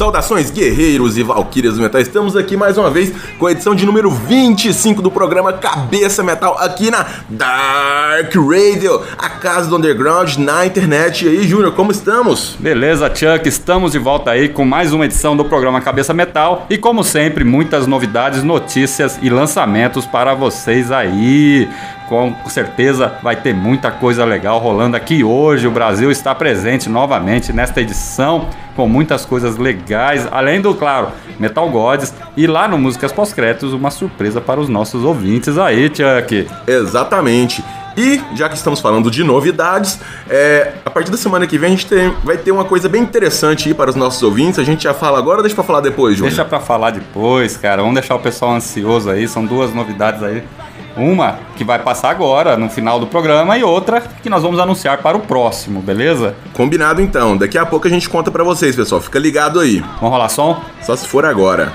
Saudações guerreiros e valquírias do metal, estamos aqui mais uma vez com a edição de número 25 do programa Cabeça Metal aqui na Dark Radio, a casa do underground na internet. E aí, Júnior, como estamos? Beleza, Chuck, estamos de volta aí com mais uma edição do programa Cabeça Metal e como sempre, muitas novidades, notícias e lançamentos para vocês aí. Com certeza vai ter muita coisa legal rolando aqui hoje. O Brasil está presente novamente nesta edição com muitas coisas legais, além do, claro, Metal Gods e lá no Músicas Pós-Créditos uma surpresa para os nossos ouvintes aí, Chuck. Exatamente. E já que estamos falando de novidades, é, a partir da semana que vem a gente tem- vai ter uma coisa bem interessante aí para os nossos ouvintes. A gente já fala agora ou deixa pra falar depois, Júnior? Deixa pra falar depois, cara. Vamos deixar o pessoal ansioso aí. São duas novidades aí. Uma que vai passar agora, no final do programa, e outra que nós vamos anunciar para o próximo, beleza? Combinado então. Daqui a pouco a gente conta pra vocês, pessoal. Fica ligado aí. Vamos rolar som? Só se for agora.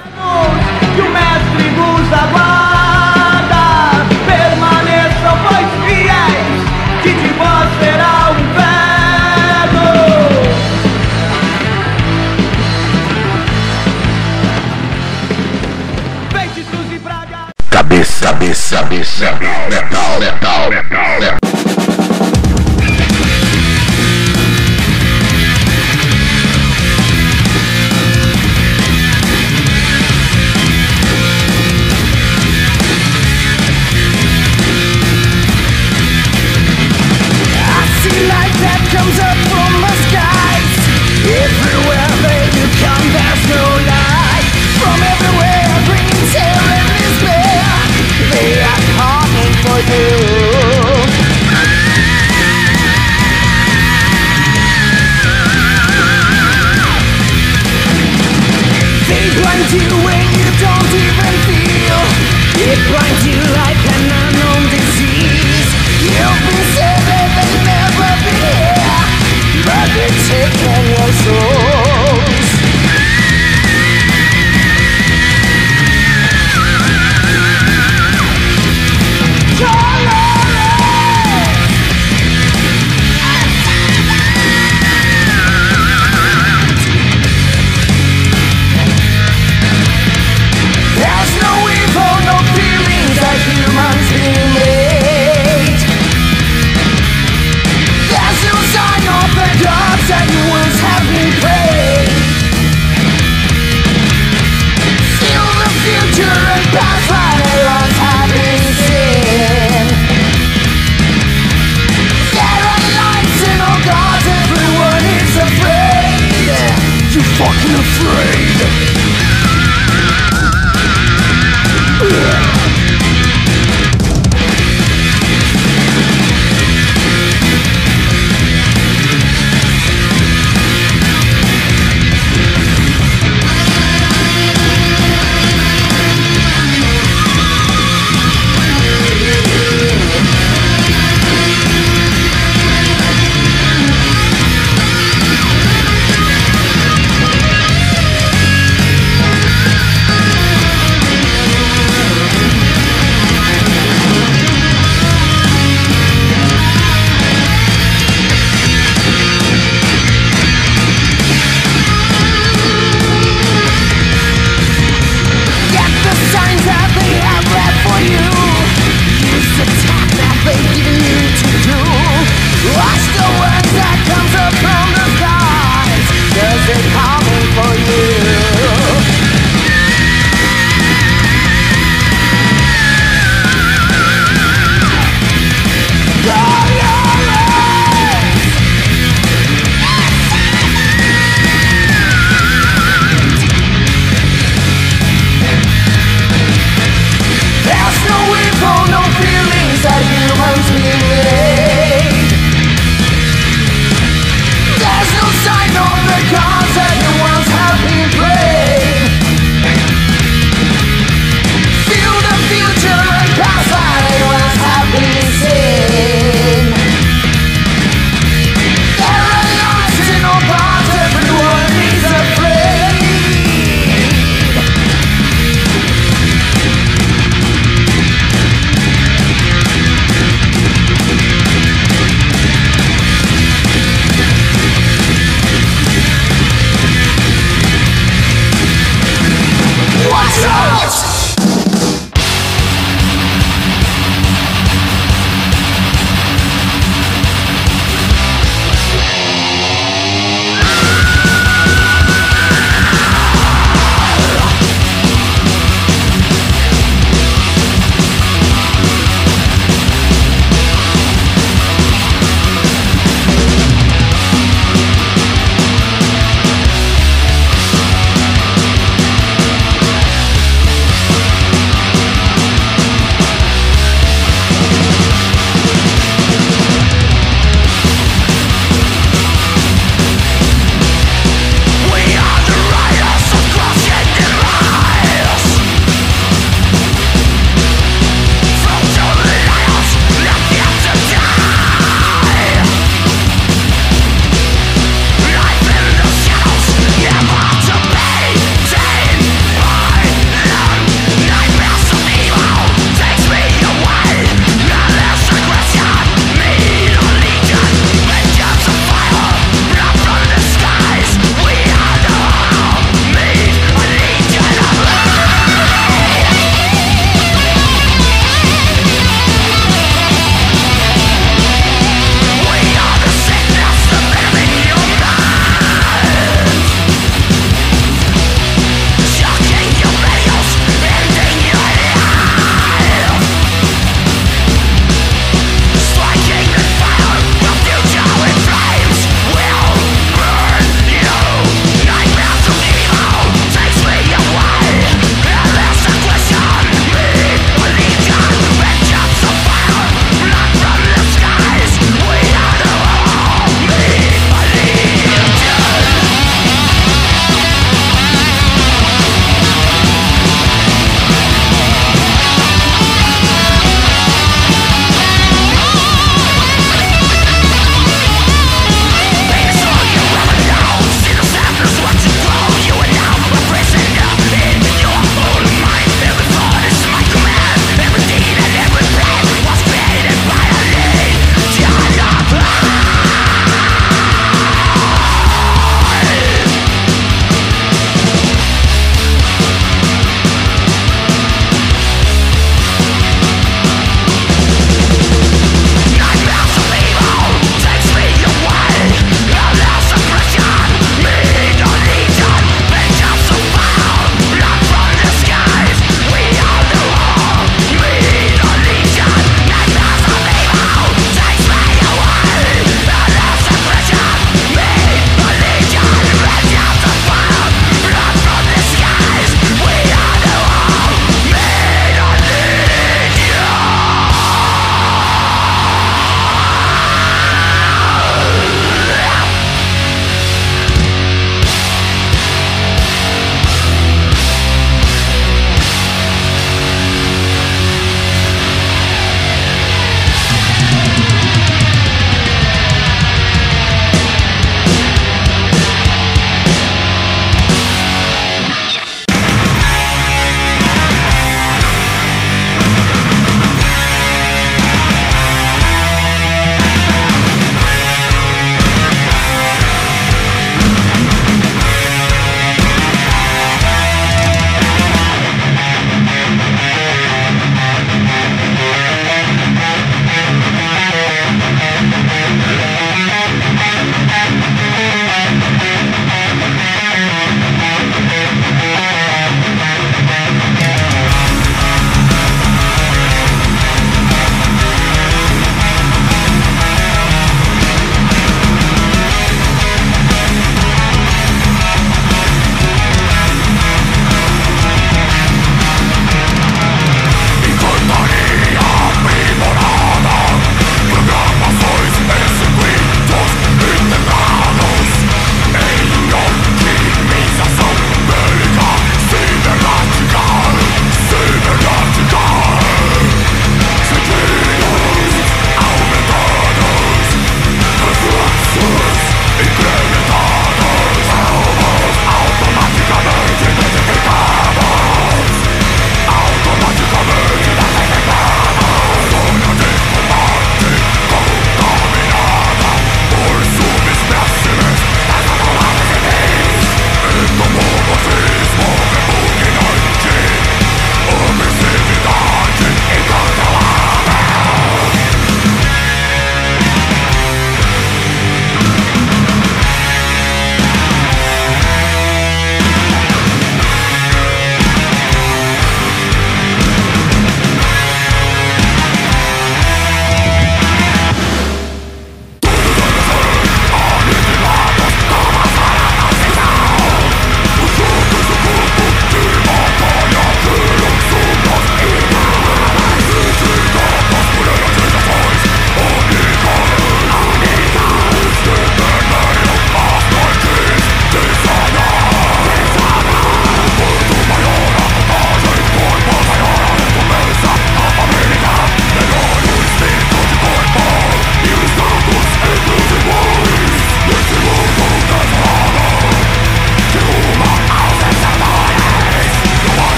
que o mestre vos aguarda. Cabeça, cabeça, cabeça, letal, letal, letal, fucking afraid.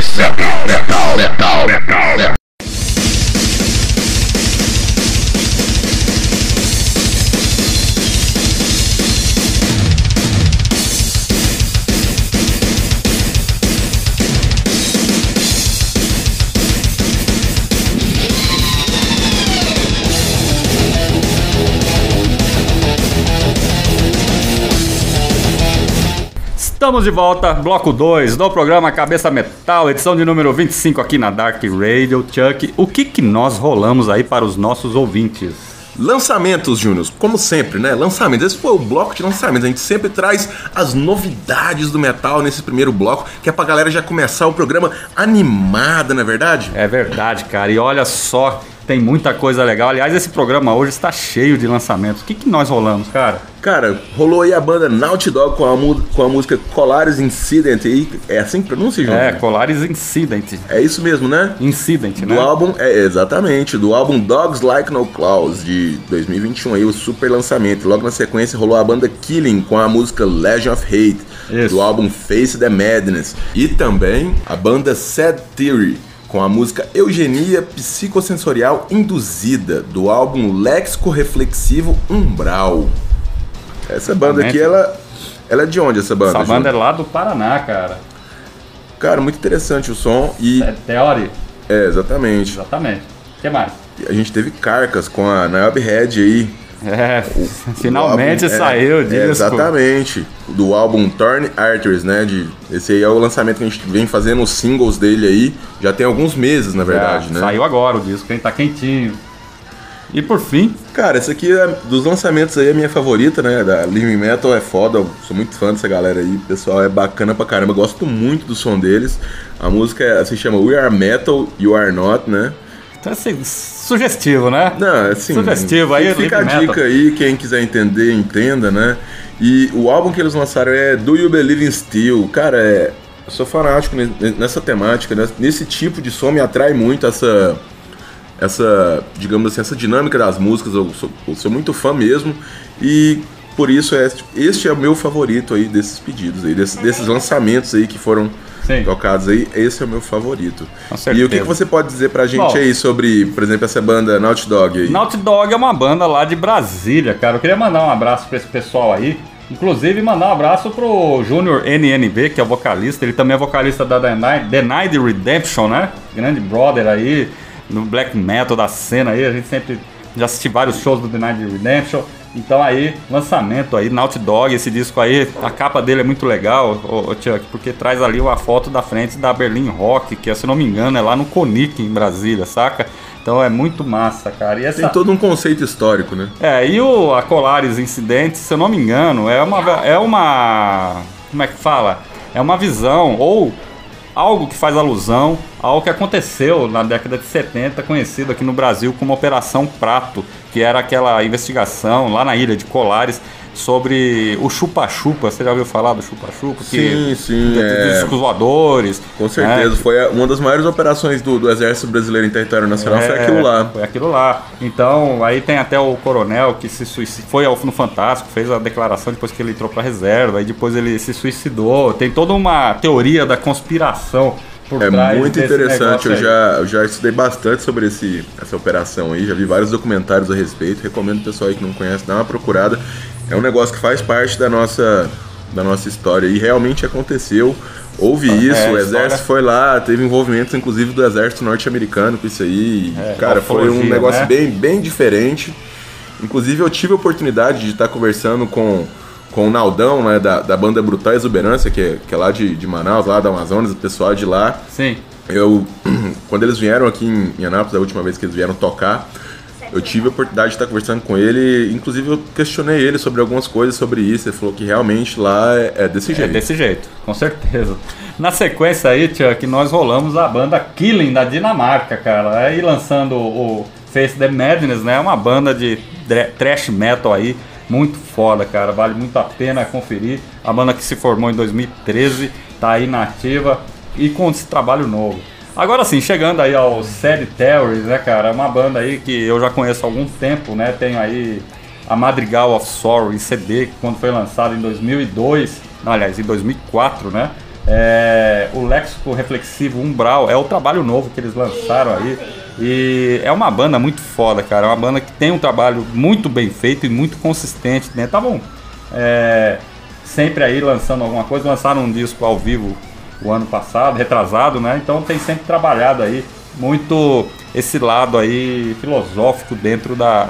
Cabeça, Estamos de volta, bloco 2 do programa Cabeça Metal, edição de número 25 aqui na Dark Radio. Chuck, o que que nós rolamos aí para os nossos ouvintes? Lançamentos, Júnior, como sempre, né? Lançamentos. Esse foi o bloco de lançamentos. A gente sempre traz as novidades do metal nesse primeiro bloco, que é pra galera já começar o programa animada, não é verdade? É verdade, cara. E olha só, tem muita coisa legal. Aliás, esse programa hoje está cheio de lançamentos. O que, que nós rolamos, cara? Cara, rolou aí a banda Naughty Dog com a, com a música Colares Incident. aí. É assim que pronuncia, Júnior? É, Colares Incident. É isso mesmo, né? Incident, né? Do álbum, é, exatamente, do álbum Dogs Like No Claws de 2021 aí, o super lançamento. Logo na sequência rolou a banda Killing com a música Legend of Hate, Isso. do álbum Face the Madness. E também a banda Sad Theory com a música Eugenia Psicossensorial Induzida, do álbum Léxico Reflexivo Umbral. Essa banda aqui, ela, ela é de onde essa banda? Essa banda é lá do Paraná, cara. Cara, muito interessante o som e... É Theory. É, exatamente. Exatamente. O que mais? A gente teve Carcas com a Niobe Head aí. É, finalmente Do álbum- saiu o é, disco. é, Exatamente. Do álbum Torn Arteries, né? De, esse aí é o lançamento que a gente vem fazendo os singles dele aí. Já tem alguns meses, na verdade, É, né? Saiu agora o disco, hein? Tá quentinho. E por fim, Cara, esse aqui é, dos lançamentos aí é a minha favorita, né? Da Living Metal é foda, eu sou muito fã dessa galera aí. O pessoal é bacana pra caramba, eu gosto muito do som deles. A música é- se chama We Are Metal, You Are Not, né? Tá assim, sugestivo, né? Não, assim. Sugestivo aí, Fica a Living Metal. dica aí, quem quiser entender, entenda, né? E o álbum que eles lançaram é Do You Believe in Steel? Cara, é, eu sou fanático ne- nessa temática, né? nesse tipo de som me atrai muito essa. Essa, digamos assim, essa dinâmica das músicas, eu sou, eu sou muito fã mesmo e por isso este, este é o meu favorito aí desses pedidos aí, desses, desses lançamentos aí que foram Sim. tocados aí, esse é o meu favorito. E o que, que você pode dizer pra gente Bom. aí sobre, por exemplo, essa banda Naughty Dog aí? Naughty Dog é uma banda lá de Brasília, cara. Eu queria mandar um abraço pra esse pessoal aí. Inclusive, mandar um abraço pro Júnior NNB, que é o vocalista. Ele também é vocalista da Denied Redemption, né? Grande brother aí, no black metal da cena aí. A gente sempre já assisti vários shows do Denied Redemption. Então aí, lançamento aí, Naughty Dog, esse disco aí, a capa dele é muito legal, ô, ô Chuck, porque traz ali uma foto da frente da Berlin Rock, que se eu não me engano é lá no Conic, em Brasília, saca? Então é muito massa, cara. E essa... Tem todo um conceito histórico, né? É, e o a Colares Incidente, se eu não me engano, é uma é uma como é que fala? É uma visão ou algo que faz alusão ao que aconteceu na década de 70, conhecido aqui no Brasil como Operação Prato, que era aquela investigação lá na ilha de Colares sobre o chupa-chupa. Você já ouviu falar do chupa-chupa? Sim, sim, de- é. Discos voadores. Com certeza. né? Foi uma das maiores operações do, do Exército Brasileiro em território nacional, foi É, aquilo lá. Foi aquilo lá. Então, aí tem até o coronel que se suicidou, foi ao- no Fantástico, fez a declaração depois que ele entrou pra reserva, aí depois ele se suicidou. Tem toda uma teoria da conspiração por É muito interessante, eu já, eu já estudei bastante sobre esse, essa operação aí, já vi vários documentários a respeito, recomendo o pessoal aí que não conhece, dar uma procurada. É um negócio que faz parte da nossa, da nossa história e realmente aconteceu. Houve isso, é, o exército história- foi lá, teve envolvimento inclusive do exército norte-americano com isso aí. e, É, cara, foi um negócio né? bem, bem diferente. Inclusive eu tive a oportunidade de estar conversando com, com o Naldão, né, da, da banda Brutal Exuberância, que é, que é lá de, de Manaus, lá da Amazonas, o pessoal de lá. Sim. Eu, quando eles vieram aqui em, em Anápolis, a última vez que eles vieram tocar, eu tive a oportunidade de estar conversando com ele. Inclusive, eu questionei ele sobre algumas coisas sobre isso. Ele falou que realmente lá é, é desse É jeito. desse jeito, com certeza. Na sequência aí, Chuck, nós rolamos a banda Killing da Dinamarca, cara. Aí lançando o Face the Madness, né? Uma banda de thrash metal aí, muito foda, cara. Vale muito a pena conferir. A banda que se formou em 2013, tá aí na ativa e com esse trabalho novo. Agora sim, chegando aí ao Sad Terrors, né, cara? É uma banda aí que eu já conheço há algum tempo, né? Tenho aí a Madrigal of Sorrow em CD, que quando foi lançado em 2002, não, aliás, em 2004, né? É, o Léxico Reflexivo Umbral é o trabalho novo que eles lançaram aí. E é uma banda muito foda, cara. É uma banda que tem um trabalho muito bem feito e muito consistente, né? Estavam é, sempre aí lançando alguma coisa. Lançaram um disco ao vivo o ano passado, retrasado, né? Então tem sempre trabalhado aí muito esse lado aí filosófico dentro da,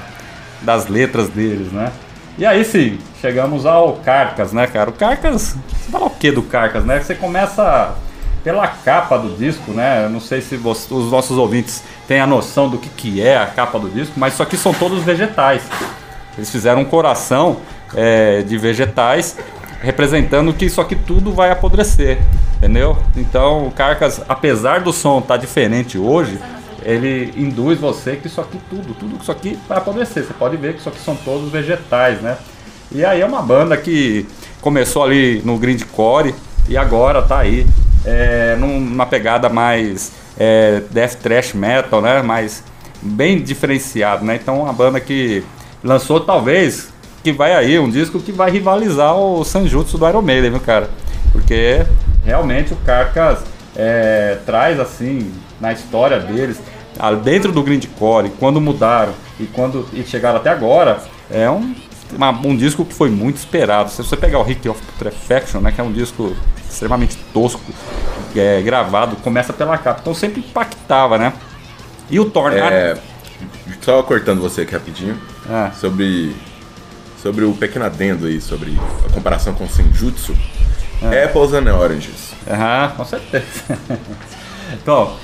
das letras deles, né? E aí sim, chegamos ao Carcas, né, cara? O Carcas, você fala o que do Carcas, né? Você começa pela capa do disco, né? Eu não sei se você, os nossos ouvintes têm a noção do que, que é a capa do disco, mas isso aqui são todos vegetais. Eles fizeram um coração é, de vegetais representando que isso aqui tudo vai apodrecer, entendeu? Então o Carcas, apesar do som estar tá diferente hoje, ele induz você que isso aqui tudo, tudo isso aqui vai apodrecer. Você pode ver que isso aqui são todos vegetais, né? E aí é uma banda que começou ali no grindcore e agora tá aí é, numa pegada mais é, death thrash metal, né? Mais bem diferenciado, né? Então uma banda que lançou talvez que vai aí um disco que vai rivalizar o Sanjutsu do Iron Maiden, viu, cara? Porque realmente o Carcas é, traz assim na história deles dentro do grindcore, quando mudaram e quando e chegaram até agora, é um, uma, um disco que foi muito esperado. Se você pegar o Rick of Putrefaction, né, que é um disco extremamente tosco, é, gravado, começa pela capa, então sempre impactava, né? E o Thorn. É, só cortando você aqui rapidinho, é. sobre sobre o pequeno adendo aí, sobre a comparação com o Senjutsu. É. Apples and Oranges. Aham, com certeza. então,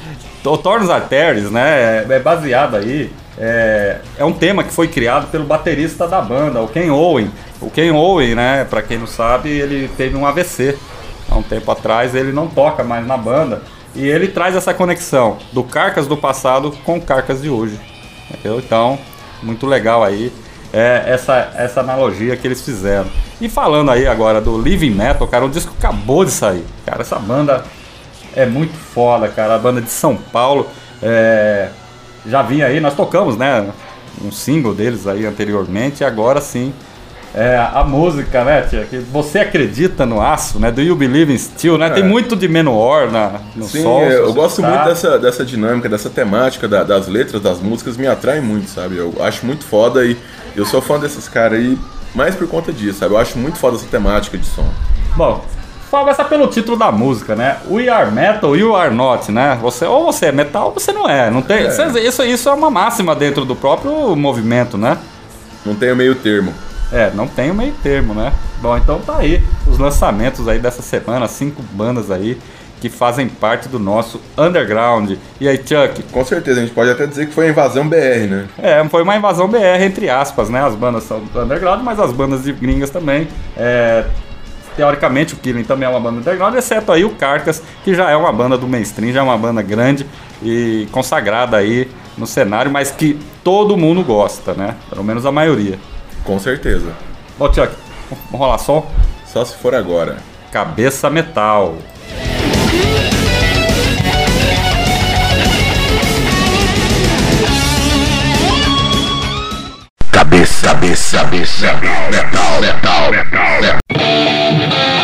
o Tornos Arteries, né, é, é baseado aí, é, é um tema que foi criado pelo baterista da banda, o Ken Owen. O Ken Owen, né, pra quem não sabe, ele teve um AVC há um tempo atrás, ele não toca mais na banda. E ele traz essa conexão do Carcas do passado com Carcas de hoje. Entendeu? Então, muito legal aí é, essa, essa analogia que eles fizeram. E falando aí agora do Living Metal, cara, o disco acabou de sair. Cara, essa banda é muito foda, cara. A banda de São Paulo. É, já vinha aí, nós tocamos, né? Um single deles aí anteriormente, e agora sim. É, a música, né, tia? Que você acredita no aço, né? Do You Believe in Steel, né? É. Tem muito de Menor na, no Sim, sol. eu gosto muito dessa, dessa dinâmica, dessa temática da, das letras, das músicas, me atrai muito, sabe? Eu acho muito foda e eu sou fã desses caras aí, mais por conta disso, sabe? Eu acho muito foda essa temática de som. Bom, começar pelo título da música, né? We are metal, you are not, né? Você, ou você é metal ou você não é. Não tem, é. Isso, isso é uma máxima dentro do próprio movimento, né? Não tem o meio termo. É, não tem o meio termo, né? Bom, então tá aí os lançamentos aí dessa semana, cinco bandas aí que fazem parte do nosso underground. E aí, Chuck? Com certeza, a gente pode até dizer que foi a invasão BR, né? É, foi uma invasão BR, entre aspas, né? As bandas são do underground, mas as bandas de gringas também. É, teoricamente, o Killing também é uma banda underground, exceto aí o Carcas, que já é uma banda do mainstream, já é uma banda grande e consagrada aí no cenário, mas que todo mundo gosta, né? Pelo menos a maioria. Com certeza. Bom, Chuck, vamos rolar som? Só se for agora. Cabeça Metal. Cabeça, cabeça, cabeça, metal, metal, metal, metal. She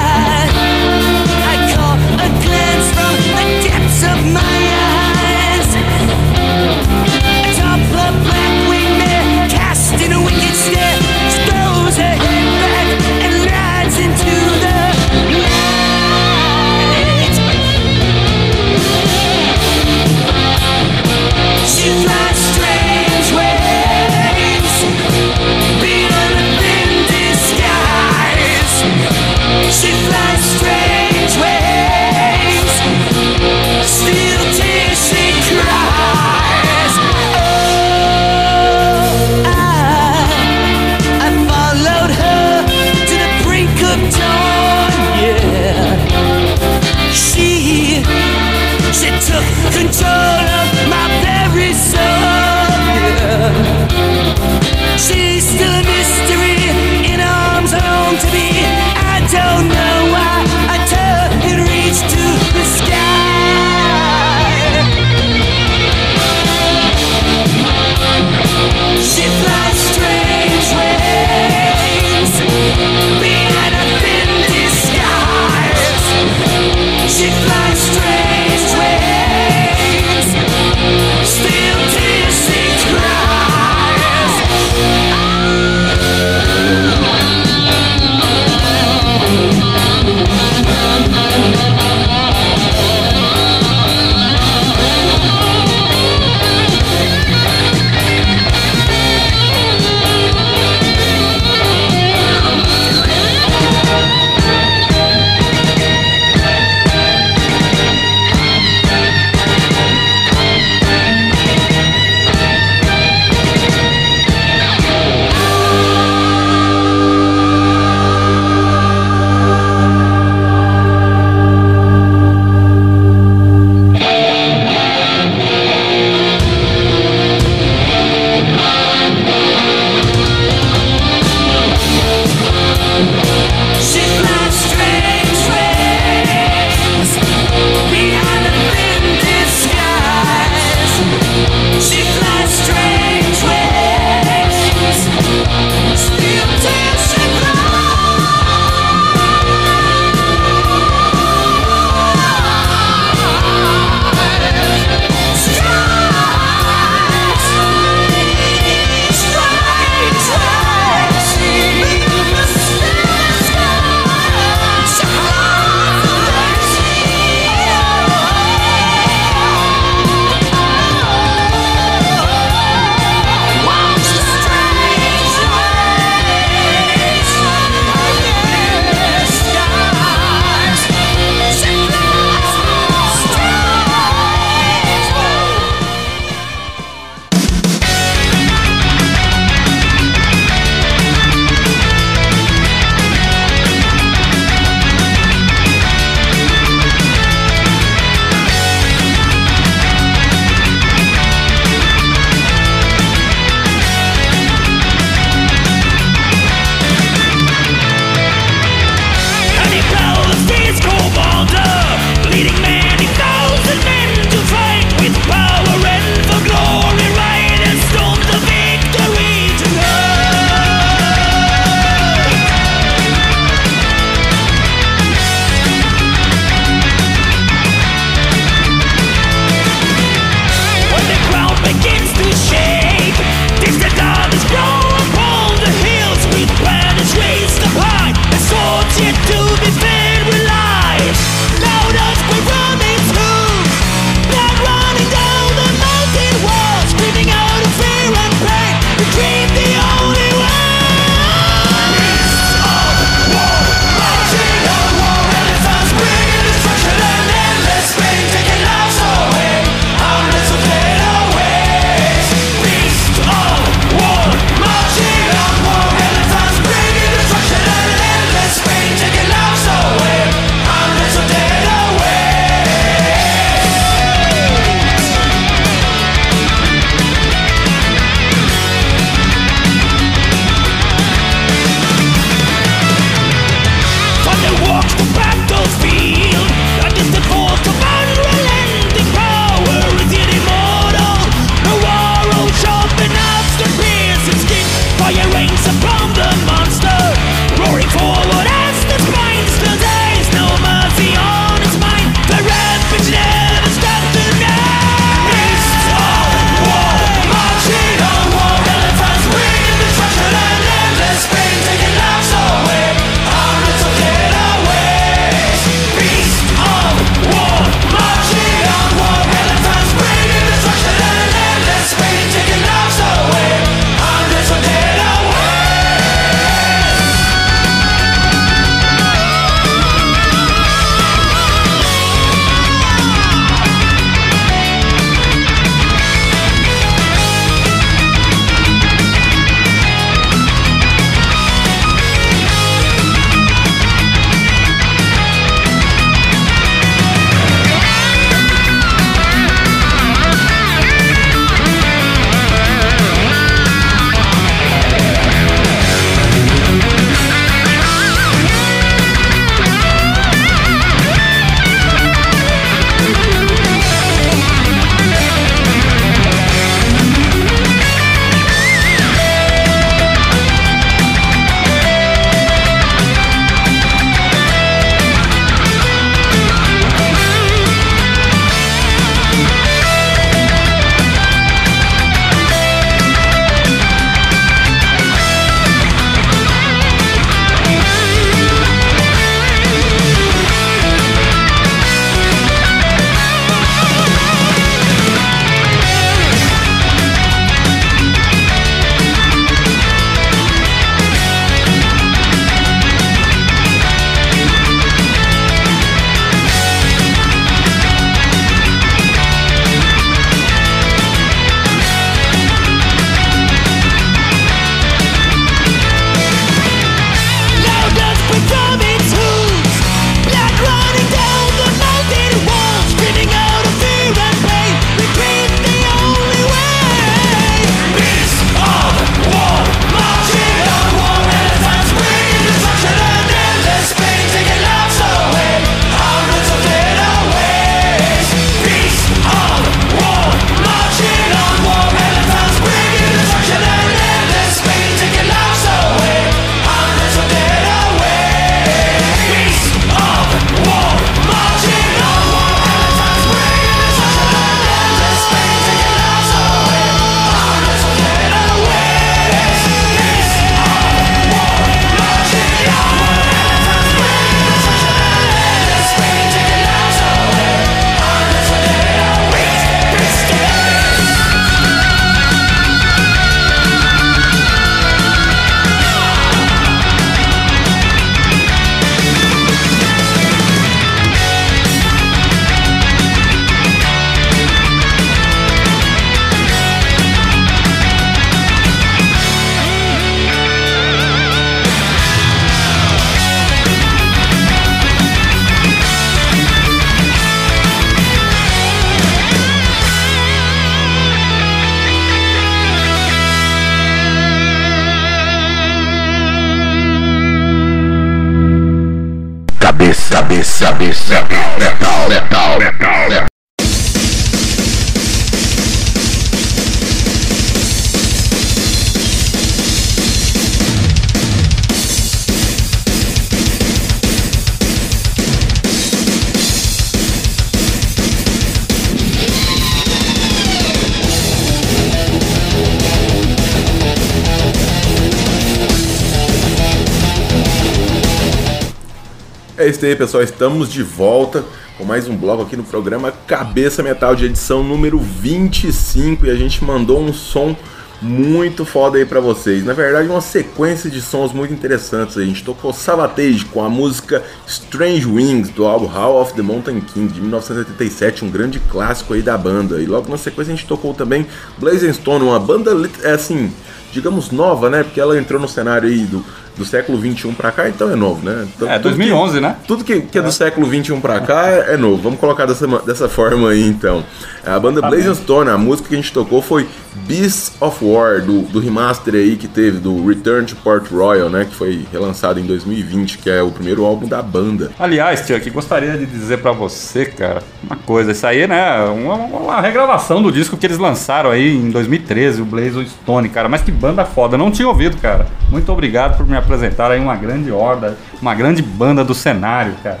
É isso aí, pessoal. Estamos de volta com mais um bloco aqui no programa Cabeça Metal de edição número 25 e a gente mandou um som muito foda aí pra vocês. Na verdade, uma sequência de sons muito interessantes. A gente tocou Savatage com a música Strange Wings do álbum How of the Mountain King de 1987, um grande clássico aí da banda. E logo na sequência a gente tocou também Blazing Stone, uma banda é assim, digamos nova, né? Porque ela entrou no cenário aí do do século 21 pra cá, então é novo, né? Então, É, tudo 2011, que- né? Tudo que, que é do século 21 pra cá é, é novo. Vamos colocar dessa, dessa forma aí, então. A banda Blazing Stone, a música que a gente tocou foi Beasts of War, do, do remaster aí que teve, do Return to Port Royal, né? Que foi relançado em 2020, que é o primeiro álbum da banda. Aliás, Chuck, gostaria de dizer pra você, cara, uma coisa. Isso aí, né, uma, uma regravação do disco que eles lançaram aí em 2013, o Blaze Stone, cara. Mas que banda foda, não tinha ouvido, cara. Muito obrigado por me apresentar aí uma grande horda, uma grande banda do cenário, cara.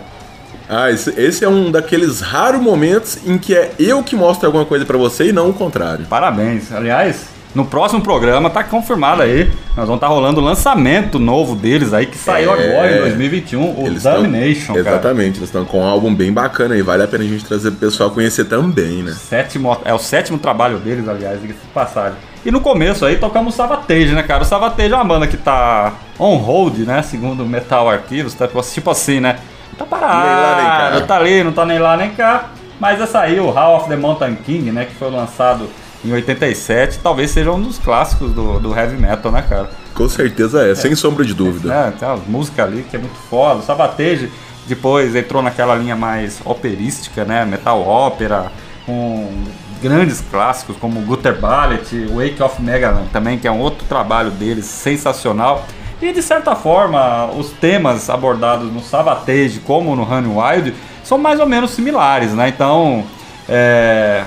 Ah, esse, esse é um daqueles raros momentos em que é eu que mostro alguma coisa pra você e não o contrário. Parabéns. Aliás, no próximo programa tá confirmado aí. Nós vamos estar rolando o lançamento novo deles aí, que saiu É. agora em 2021, o Eles tão- Domination, cara. Exatamente, eles estão com um álbum bem bacana aí. Vale a pena a gente trazer pro pessoal conhecer também, né? Sétimo, é o sétimo trabalho deles, aliás, diga-se de passagem. E no começo aí tocamos o Savatage, né, cara? O Savatage é uma banda que tá on hold, né? Segundo Metal Archives, tá tipo assim, né? Tá parado, cá. tá ali, não tá nem lá nem cá. Mas essa aí, o How of the Mountain King, né? Que foi lançado em 87, talvez seja um dos clássicos do, do heavy metal, né, cara? Com certeza é, sem sombra de dúvida. É, tem umas músicas ali que é muito foda. O Savatage depois entrou naquela linha mais operística, né? Metal ópera, com grandes clássicos como Gutter Ballet, Wake of Megaland também, que é um outro trabalho deles sensacional. E de certa forma, os temas abordados no Savatage como no Honey Wild são mais ou menos similares, né? Então, é,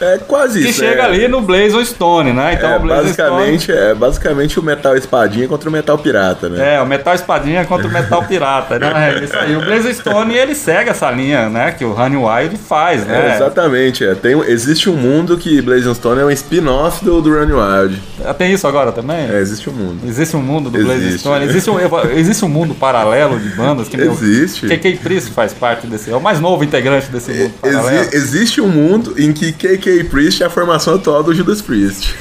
É quase que isso. chega é, ali no Blaze Stone, né? Então, é, o Blaze Stone basicamente, é basicamente o metal espadinha contra o metal pirata, né? É, o Metal Espadinha contra o Metal Pirata, né? É isso aí. O Blaze Stone, ele segue essa linha, né? Que o Honey Wild faz, É, né? exatamente. É. Tem, existe um mundo que Blazing Stone é um spin-off do, do Run Wild. Tem isso agora também? É, existe um mundo. Existe um mundo do Existe. Stone? Existe um, existe um mundo paralelo de bandas? Que meu- Existe. KK Priest faz parte desse... É o mais novo integrante desse mundo paralelo. existe um mundo em que KK Priest é a formação atual do Judas Priest.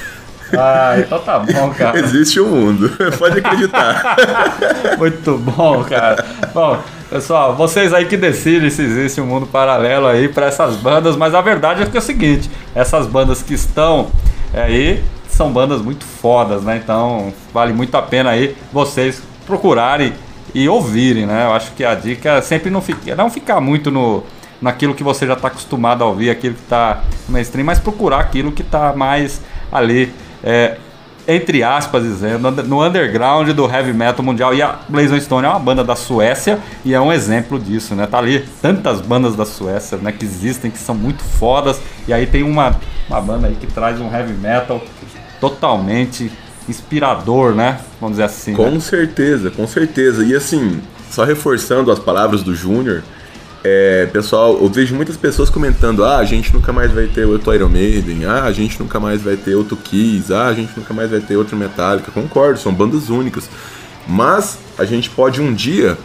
Ah, então tá bom, cara. Existe um mundo. Pode acreditar. Muito bom, cara. Bom, pessoal, vocês aí que decidem se existe um mundo paralelo aí para essas bandas, mas a verdade é que é o seguinte: essas bandas que estão aí são bandas muito fodas, né? Então vale muito a pena aí vocês procurarem e ouvirem, né? Eu acho que a dica é sempre não, fica, não ficar muito no naquilo que você já está acostumado a ouvir, aquilo que está mainstream, mas procurar aquilo que está mais ali é, entre aspas dizendo, no underground do heavy metal mundial. E a Blazing Stone é uma banda da Suécia e é um exemplo disso, né? Tá ali tantas bandas da Suécia, né, que existem, que são muito fodas. E aí tem uma, uma banda aí que traz um heavy metal totalmente inspirador, né? Vamos dizer assim. né? Com certeza, com certeza. E assim, só reforçando as palavras do Júnior, é, pessoal, eu vejo muitas pessoas comentando: ah, a gente nunca mais vai ter outro Iron Maiden, ah, a gente nunca mais vai ter outro Kiss, ah, a gente nunca mais vai ter outro Metallica. Concordo, são bandas únicas. Mas a gente pode um dia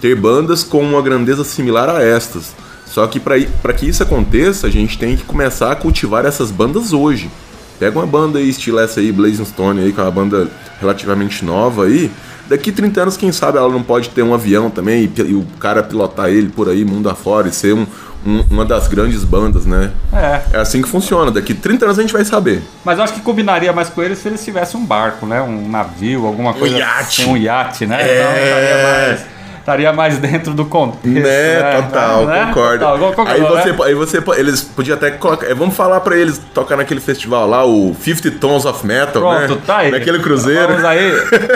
ter bandas com uma grandeza similar a estas. Só que para que isso aconteça, a gente tem que começar a cultivar essas bandas hoje. Pega uma banda aí, estilo essa aí, Blazing Stone aí, que é uma banda relativamente nova aí. Daqui 30 anos, quem sabe ela não pode ter um avião também e, e o cara pilotar ele por aí, mundo afora, e ser um- um- uma das grandes bandas, né? É, É assim que funciona. Daqui 30 anos a gente vai saber. mas eu acho que combinaria mais com eles se eles tivessem um barco, né? Um navio, alguma coisa iate. assim, um iate, né? É. Então estaria mais, dentro do contexto. Né, total, Né? concordo. Total, concordo, aí, você, né? aí você, eles podiam até colocar, é, vamos falar pra eles tocar naquele festival lá, o 50 Tons of Metal, Pronto, né? tá aí. Naquele cruzeiro. Vamos aí,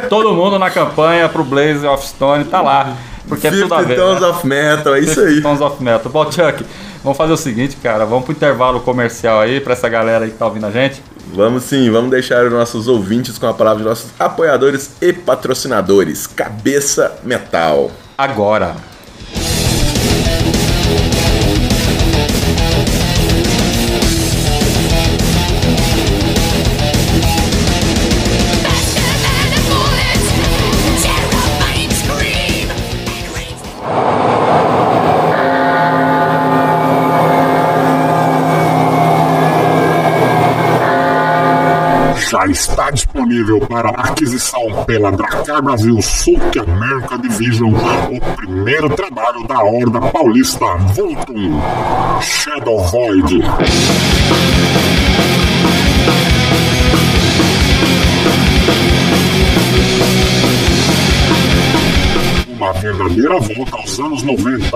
todo mundo na campanha pro Blaze of Stone, tá lá. Porque é 50 tudo a ver. Tons né? of Metal, é isso aí. Tons of Metal. Bom, Chuck, vamos fazer o seguinte, cara. Vamos pro intervalo comercial aí pra essa galera aí que tá ouvindo a gente. Vamos sim, vamos deixar os nossos ouvintes com a palavra de nossos apoiadores e patrocinadores. Cabeça Metal. Agora. Disponível para aquisição pela Dracar Brasil Sulk America Division o primeiro trabalho da Horda Paulista Vultum Shadow Void. Uma verdadeira volta aos anos 90.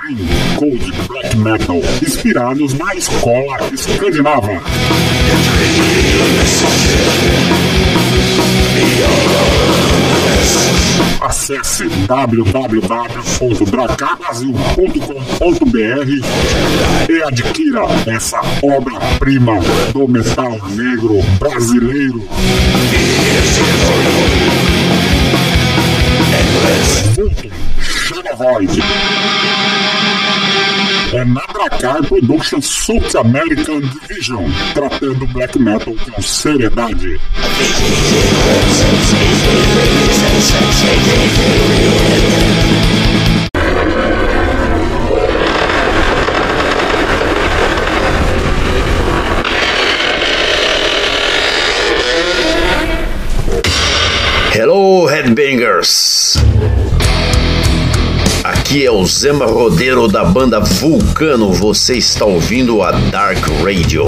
Green, Cold Black Metal, inspirados na escola escandinava. Acesse www.dracarbrasil.com.br e adquira essa obra-prima do metal negro brasileiro. Void. É na Dracar Productions South American Division, tratando black metal com seriedade. Hello, Headbangers! Aqui é o Zema Rodeiro da banda Vulcano. Você está ouvindo a Dark Radio.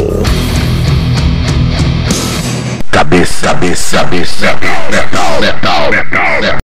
Cabeça, cabeça, cabeça, metal, metal, metal, metal.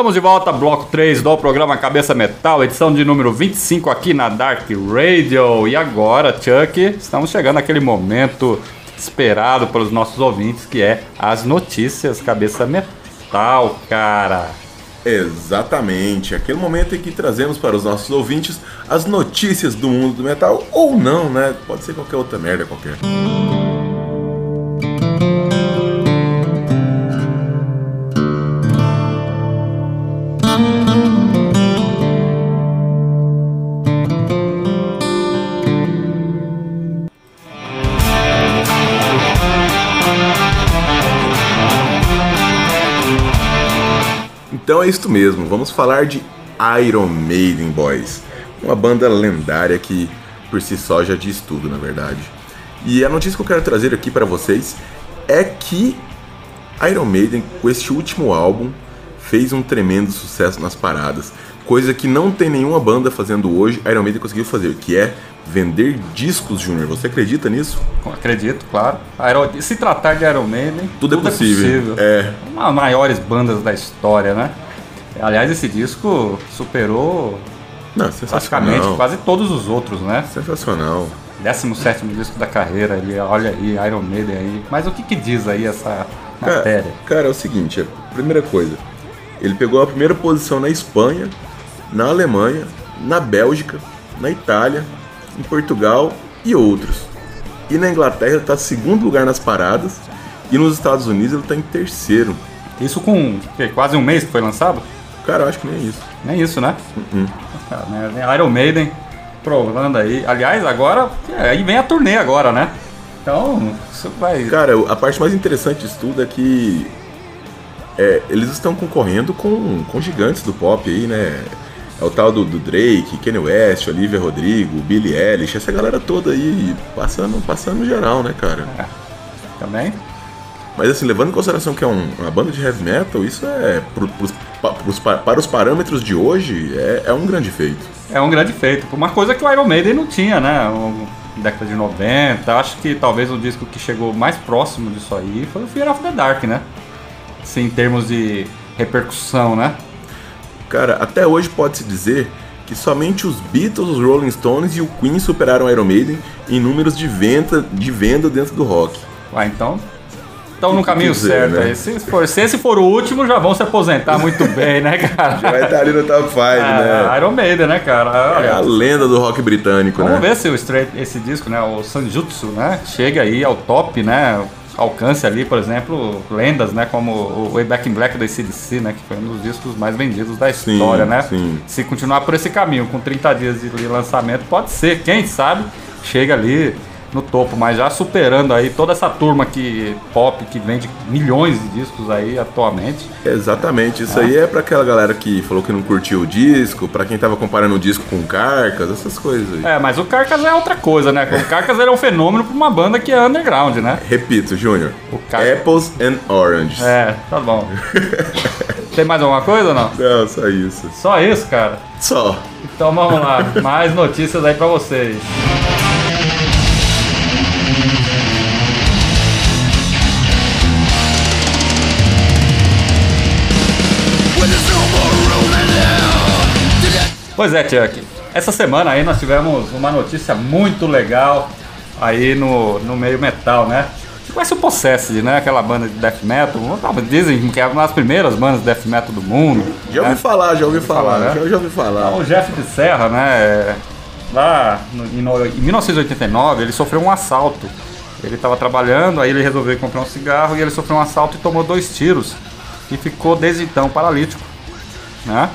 Estamos de volta, bloco 3 do programa Cabeça Metal, edição de número 25 aqui na Dark Radio. E agora, Chuck, estamos chegando naquele momento esperado pelos nossos ouvintes, que é as notícias Cabeça Metal, cara. Exatamente, aquele momento em que trazemos para os nossos ouvintes as notícias do mundo do metal, ou não, né? Pode ser qualquer outra merda qualquer. É isso mesmo, vamos falar de Iron Maiden, boys. Uma banda lendária que por si só já diz tudo, na verdade. E a notícia que eu quero trazer aqui para vocês é que Iron Maiden, com este último álbum, fez um tremendo sucesso nas paradas. Coisa que não tem nenhuma banda fazendo hoje, Iron Maiden conseguiu fazer, que é vender discos, Júnior. Você acredita nisso? Acredito, claro. Iron- Se tratar de Iron Maiden, Tudo é possível. É. Uma das maiores bandas da história, né? Aliás, esse disco superou Não, praticamente quase todos os outros, né? Sensacional. 17 disco da carreira ali, olha aí, Iron Maiden aí. Mas o que, que diz aí essa Cara, matéria? cara, é o seguinte, a primeira coisa, ele pegou a primeira posição na Espanha, na Alemanha, na Bélgica, na Itália, em Portugal e outros. E na Inglaterra ele está em segundo lugar nas paradas e nos Estados Unidos ele está em terceiro. Isso com que, quase um mês que foi lançado? Cara, eu acho que nem isso. Nem isso, né? Uhum. Cara, né? Iron Maiden provando aí. Aliás, agora, é, aí vem a turnê agora, né? Então, isso vai... Cara, a parte mais interessante disso tudo é que é, eles estão concorrendo com, com gigantes do pop aí, né? É o tal do, do Drake, Kanye West, Olivia Rodrigo, Billie Eilish, essa galera toda aí passando, passando geral, né, cara? Também. Mas assim, levando em consideração que é um- uma banda de heavy metal, isso é, pro- pros- pa- pros pa- para os parâmetros de hoje, é, é um grande feito. É um grande feito. Uma coisa que o Iron Maiden não tinha, né? Um- década de 90. Acho que talvez o disco que chegou mais próximo disso aí foi o Fear of the Dark, né? Assim, em termos de repercussão, né? Cara, até hoje pode-se dizer que somente os Beatles, os Rolling Stones e o Queen superaram o Iron Maiden em números de venda, de venda dentro do rock. Ué, então. Estão no caminho dizer, certo né? aí. Se, for, se esse for o último, já vão se aposentar muito bem, né, cara? Já vai estar ali no top 5, É, né? Iron Maiden, né, cara? É a Olha, lenda do rock britânico, Vamos né? ver se o Straight, esse disco, né, o Sanjutsu, né, chega aí ao top, né, alcance ali, por exemplo, lendas, né, como o Way Back in Black do ACDC, né, que foi um dos discos mais vendidos da Sim, história, né? sim. Se continuar por esse caminho, com 30 dias de lançamento, pode ser, quem sabe, chega ali no topo, mas já superando aí toda essa turma que pop que vende milhões de discos aí atualmente. Exatamente, isso aí é pra aquela galera que falou que não curtiu o disco, pra quem tava comparando o disco com Carcas, essas coisas aí. É, mas o Carcas é outra coisa, né? O Carcas é um fenômeno pra uma banda que é underground, né? Repito, Júnior. O Car- Apples and Oranges. É, tá bom. Tem mais alguma coisa ou não? Não, só isso. Só isso, cara. Só. Então vamos lá, mais notícias aí pra vocês. Pois é, Chuck. Essa semana aí nós tivemos uma notícia muito legal aí no, no meio metal, né? Você conhece o Possessed, né? Aquela banda de death metal. Dizem que é uma das primeiras bandas de death metal do mundo. Já né? ouvi falar, já ouvi falar, falar, né? já, ouvi falar. O Jeff de Serra, né? Lá no- em 1989 ele sofreu um assalto. Ele estava trabalhando, aí ele resolveu comprar um cigarro e ele sofreu um assalto e tomou dois tiros. E ficou desde então paralítico. Né?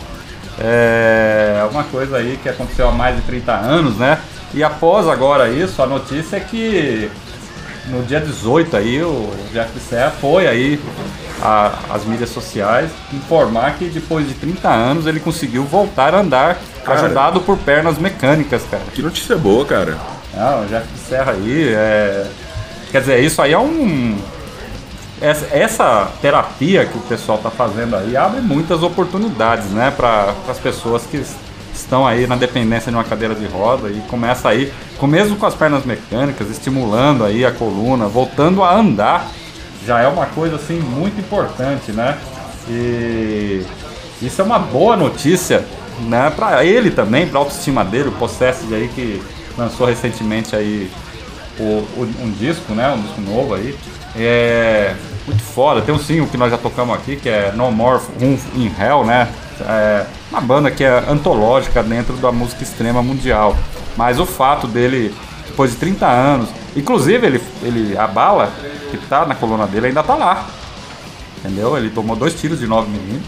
É uma coisa aí que aconteceu há mais de 30 anos, né? E após agora isso, a notícia é que no dia 18 aí o Jeff Serra foi aí às mídias sociais informar que depois de 30 anos ele conseguiu voltar a andar Cara. ajudado por pernas mecânicas, cara. Que notícia boa, cara. Não, o Jeff Serra aí é... Quer dizer, isso aí é um... Essa, essa terapia que o pessoal tá fazendo aí abre muitas oportunidades, né, para as pessoas que es- estão aí na dependência de uma cadeira de roda e começa aí, com, mesmo com as pernas mecânicas, estimulando aí a coluna, voltando a andar, já é uma coisa assim muito importante, né? E isso é uma boa notícia, né, para ele também, para autoestima dele, o Possessed aí que lançou recentemente aí o, o- um disco, né? Um disco novo aí. É muito foda. Tem um single que nós já tocamos aqui, que é No More Room in Hell, né? É uma banda que é antológica dentro da música extrema mundial. Mas o fato dele, depois de 30 anos, inclusive ele, ele a bala que tá na coluna dele ainda tá lá. Entendeu? Ele tomou dois tiros de 9mm,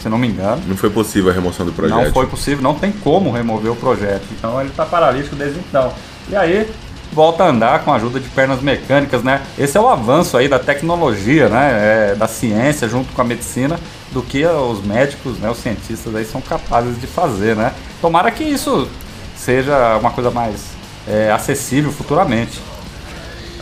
se não me engano. Não foi possível a remoção do projeto. Não foi possível, não tem como remover o projeto. Então ele está paralítico desde então. E aí volta a andar com a ajuda de pernas mecânicas, né? Esse é o avanço aí da tecnologia, né? É, da ciência junto com a medicina do que os médicos, né? Os cientistas aí são capazes de fazer, né? Tomara que isso seja uma coisa mais é, acessível futuramente.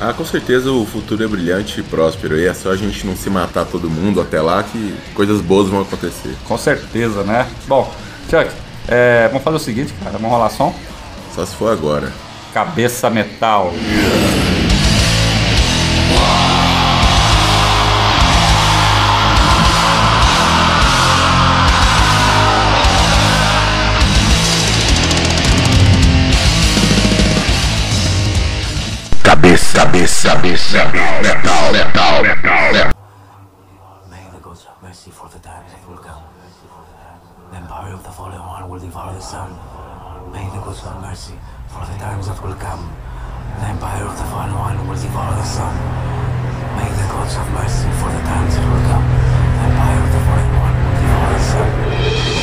Ah, com certeza o futuro é brilhante e próspero. E é só a gente não se matar todo mundo até lá que coisas boas vão acontecer. Com certeza, né? Bom, Chuck, é, vamos fazer o seguinte, cara. Vamos rolar som? Só se for agora. Cabeça metal. Cabeça, cabeça, cabeça, metal, metal, metal, metal. May the gods have mercy for the times that will come. The empire of the fallen one will devour the sun. May the gods have mercy for the times that will come. The empire of the fallen one will devour the sun. May the gods have mercy for the times that will come. The empire of the fallen one will devour the sun.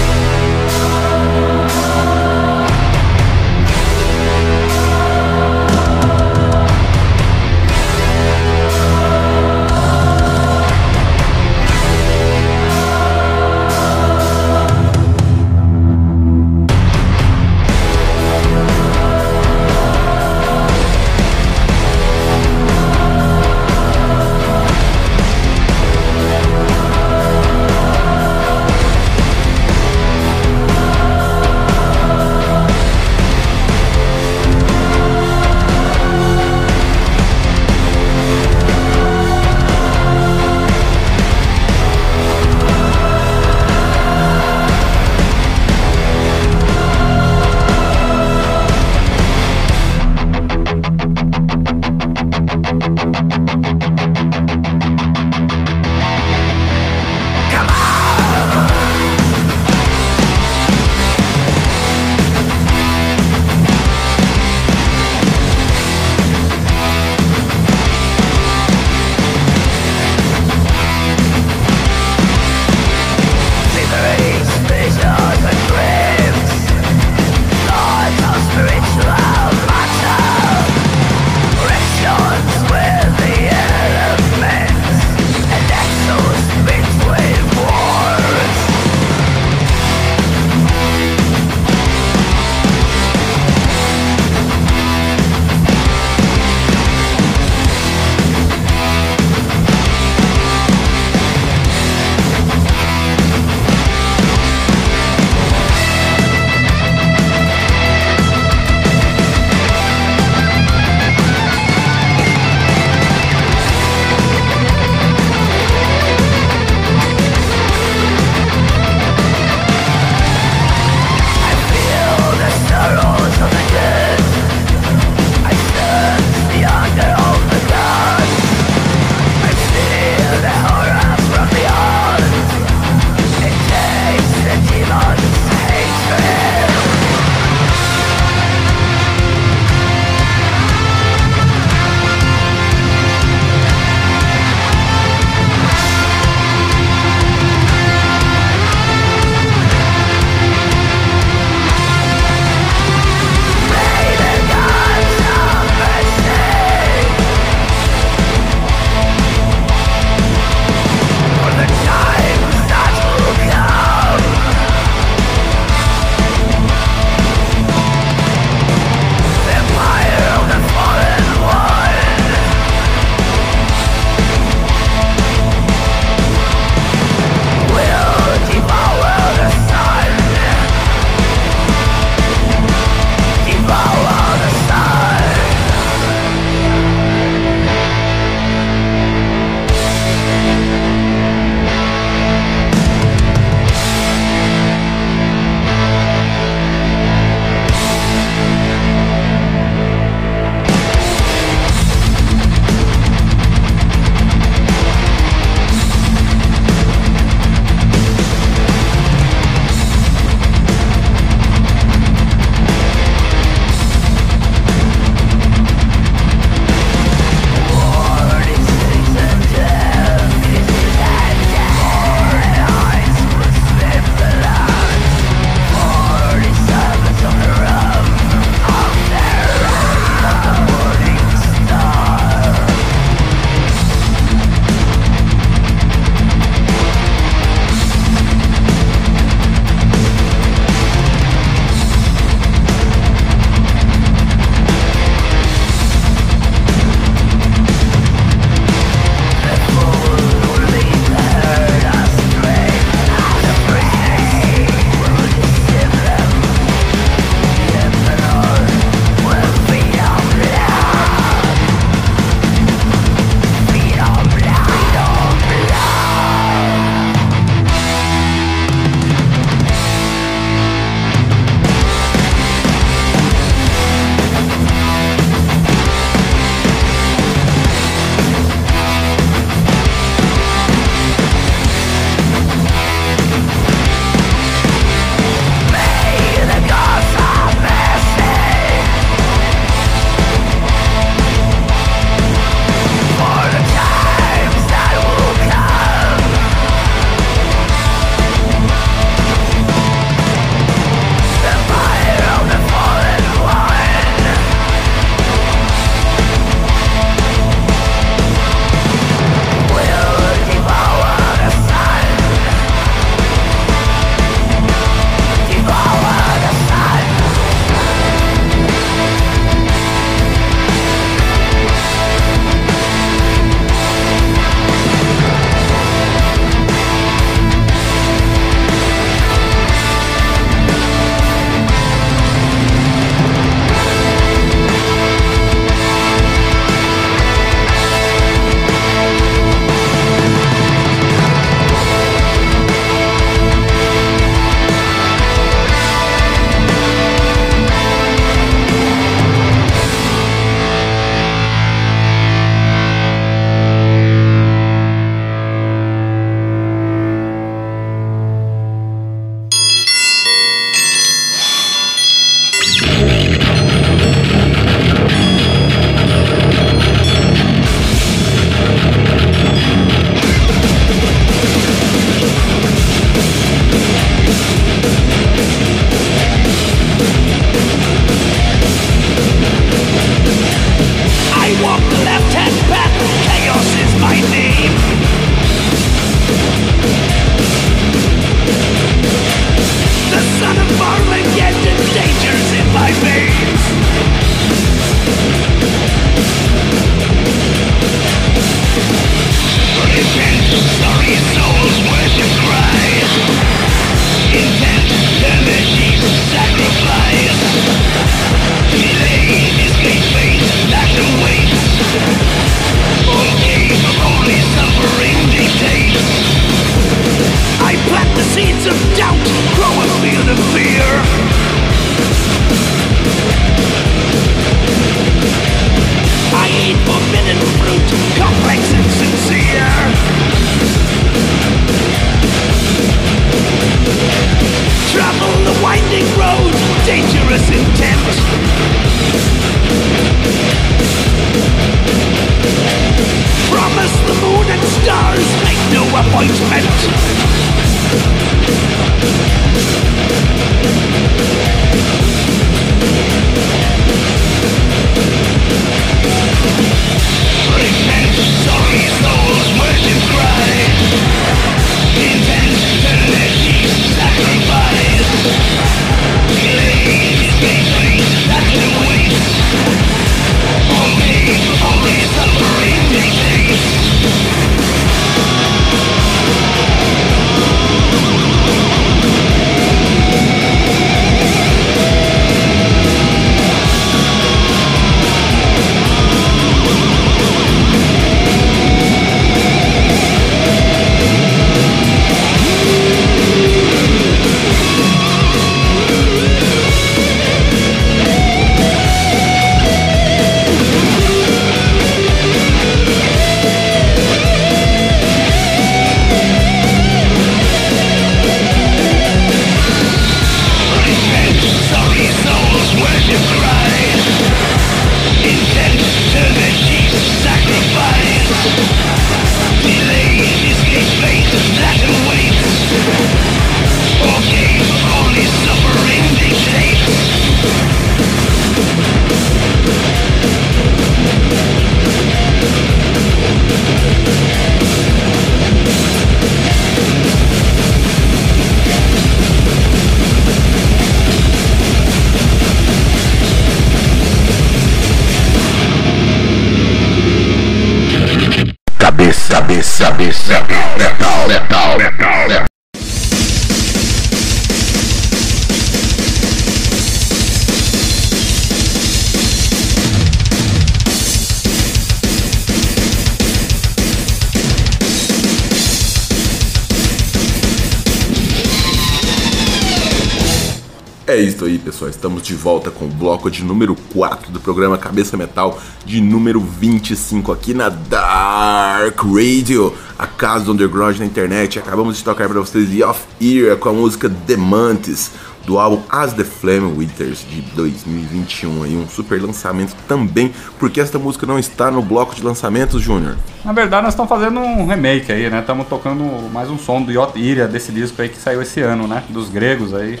É isso aí, pessoal. Estamos de volta com o bloco de número 4 do programa Cabeça Metal, de número 25 aqui na Dark Radio, a casa do underground na internet. Acabamos de tocar para vocês The Off Ear com a música Demantes, do álbum As the Flame Withers de 2021. Aí, um super lançamento também, porque esta música não está no bloco de lançamentos, Júnior. Na verdade, nós estamos fazendo um remake aí, né? Estamos tocando mais um som do Yot Iria, desse disco aí que saiu esse ano, né? Dos gregos aí.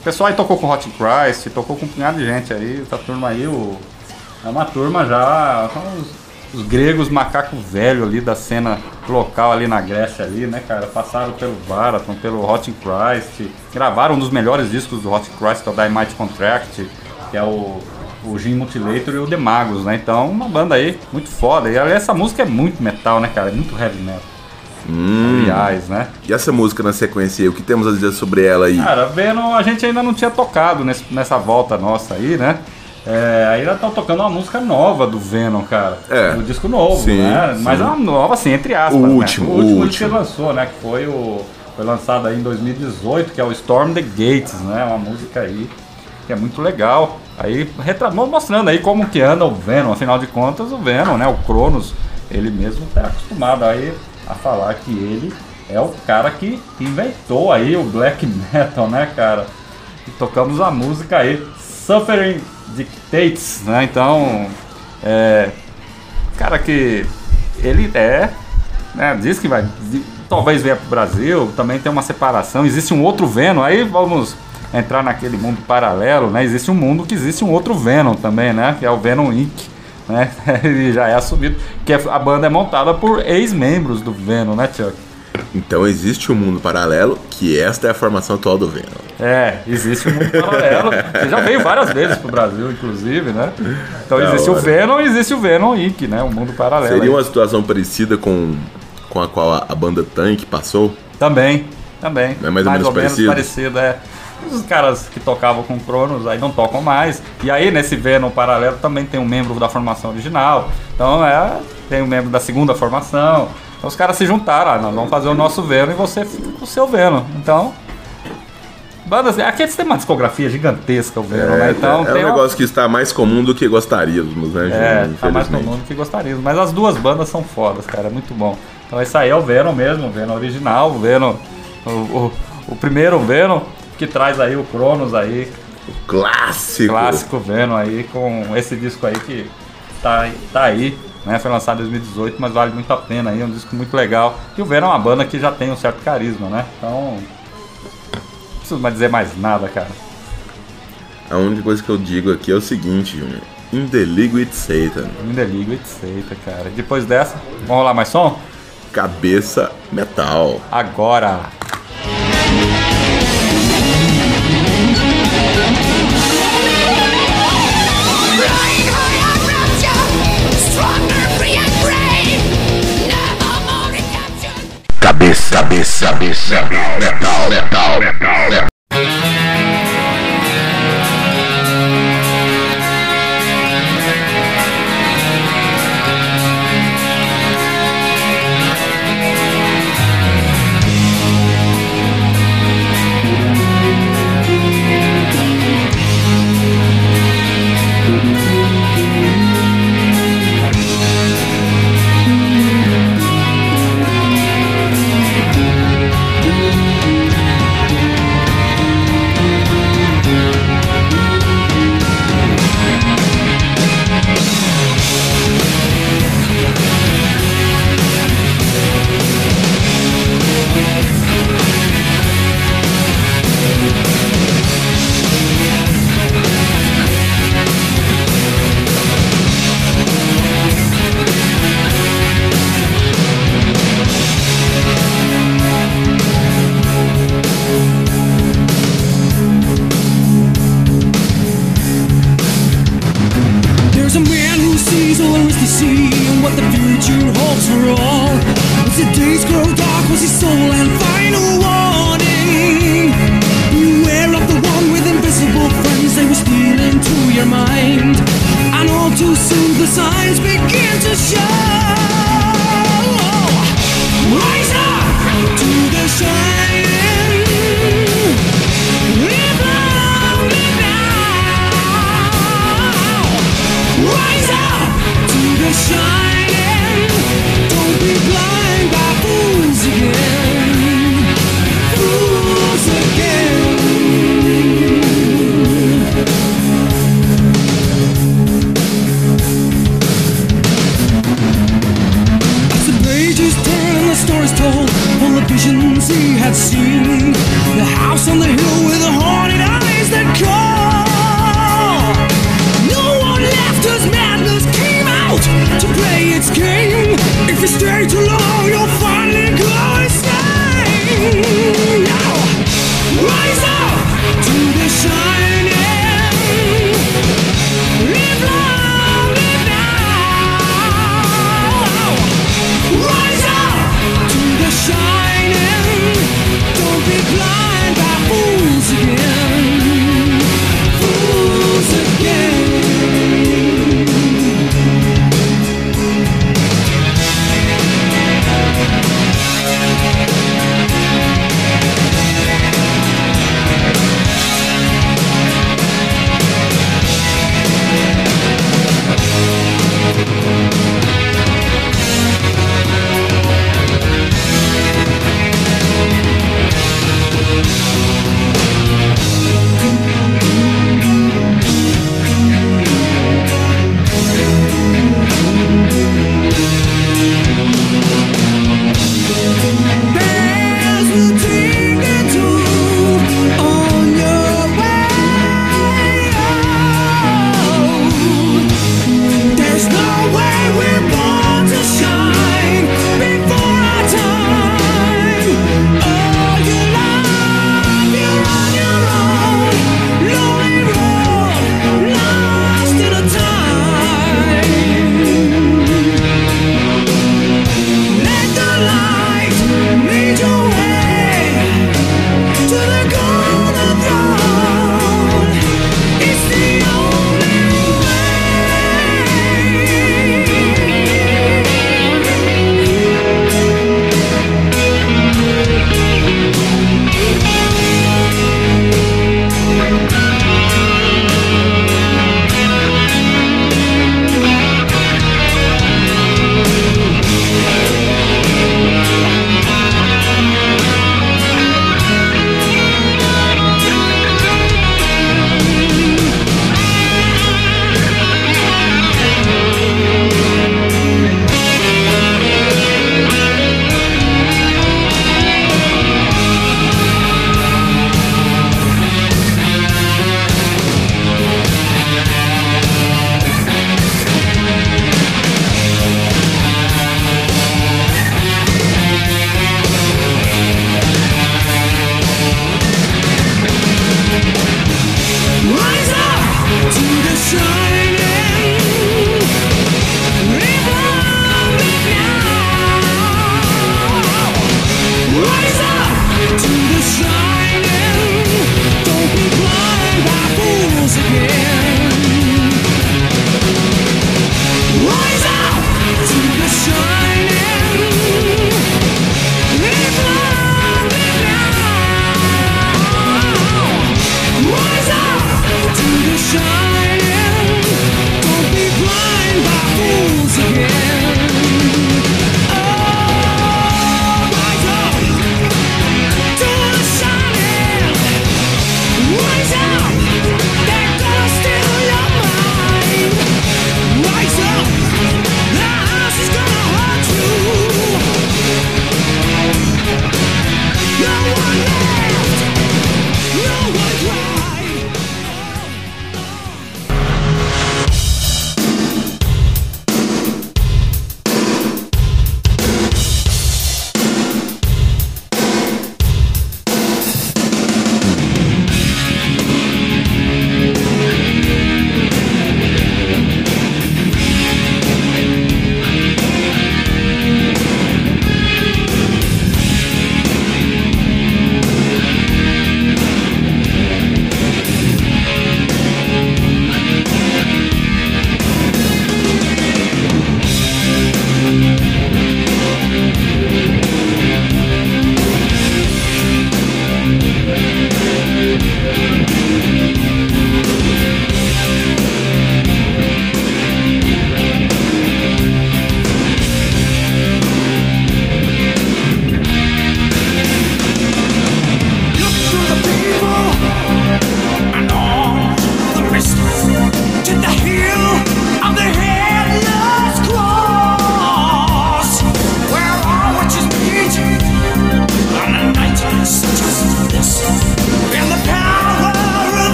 O pessoal aí tocou com Hot Christ, tocou com um punhado de gente aí. Essa turma aí, o... é uma turma já. Os, os gregos macaco velho ali da cena local ali na Grécia ali, né, cara? Passaram pelo Baraton, pelo Hot Christ, gravaram um dos melhores discos do Hot Christ, que é o Dynamite Contract, que é o, o Jim Mutilator e o Demagos, né? Então, uma banda aí muito foda. E essa música é muito metal, né, cara? É muito heavy metal. Aliás, né? E essa música na sequência aí, o que temos a dizer sobre ela aí? Cara, Venom a gente ainda não tinha tocado nesse- nessa volta nossa aí, né? É, ainda estão tocando uma música nova do Venom, cara. É. Do disco novo, Sim, né? Mas é uma nova, assim, entre aspas. O né? último, o último o disco que último. lançou, né? Que foi o. Foi lançado aí em 2018, que é o Storm the Gates, né? Uma música aí que é muito legal. Aí retramou mostrando aí como que anda o Venom, afinal de contas, o Venom, né? O Cronos, ele mesmo tá acostumado aí a falar que ele é o cara que inventou aí o black metal, né, cara? E tocamos a música aí, Suffering Dictates, né? Então, é. Cara que ele é, né? Diz que vai. Talvez venha pro Brasil, também tem uma separação. Existe um outro Venom, aí vamos entrar naquele mundo paralelo, né? Existe um mundo que existe um outro Venom também, né? Que é o Venom Inc. Né? Ele já é assumido. Que é- a banda é montada por ex-membros do Venom, né, Chuck? Então existe um mundo paralelo, que esta é a formação atual do Venom. É, existe um mundo paralelo. Você já veio várias vezes pro Brasil, inclusive, né? Então Da existe o hora. Venom e existe o Venom Inc., né? Um mundo paralelo. Seria aí. uma situação parecida com, com a qual a, a banda Tank passou? Também, também. É mais ou menos parecido? parecido, é. Os caras que tocavam com Cronos aí não tocam mais. E aí nesse Venom paralelo também tem um membro da formação original. Então é, tem um membro da segunda formação. Então os caras se juntaram, ah, nós vamos fazer o nosso Venom e você fica com o seu Venom. Então. Bandas. Aqui eles têm uma discografia gigantesca, o Venom, né? Então é, é um uma- negócio que está mais comum do que gostaríamos, né, Júnior? É, tá mais comum do que gostaríamos. Mas as duas bandas são fodas, cara. É muito bom. Então esse aí é o Venom mesmo, o Venom original, o Venom. O, o, o primeiro Venom que traz aí o Cronos aí, Clássico. clássico Venom aí, com esse disco aí que tá, tá aí. Né, foi lançado em 2018, mas vale muito a pena aí, é um disco muito legal. E o Venom é uma banda que já tem um certo carisma, né? Então. Não preciso mais dizer mais nada, cara. A única coisa que eu digo aqui é o seguinte, Júnior. In the League with Satan. In the League with Satan, cara. Depois dessa, vamos rolar mais som? Cabeça metal. Agora! Cabeça, cabeça, cabeça, metal, metal, metal, metal. Soul and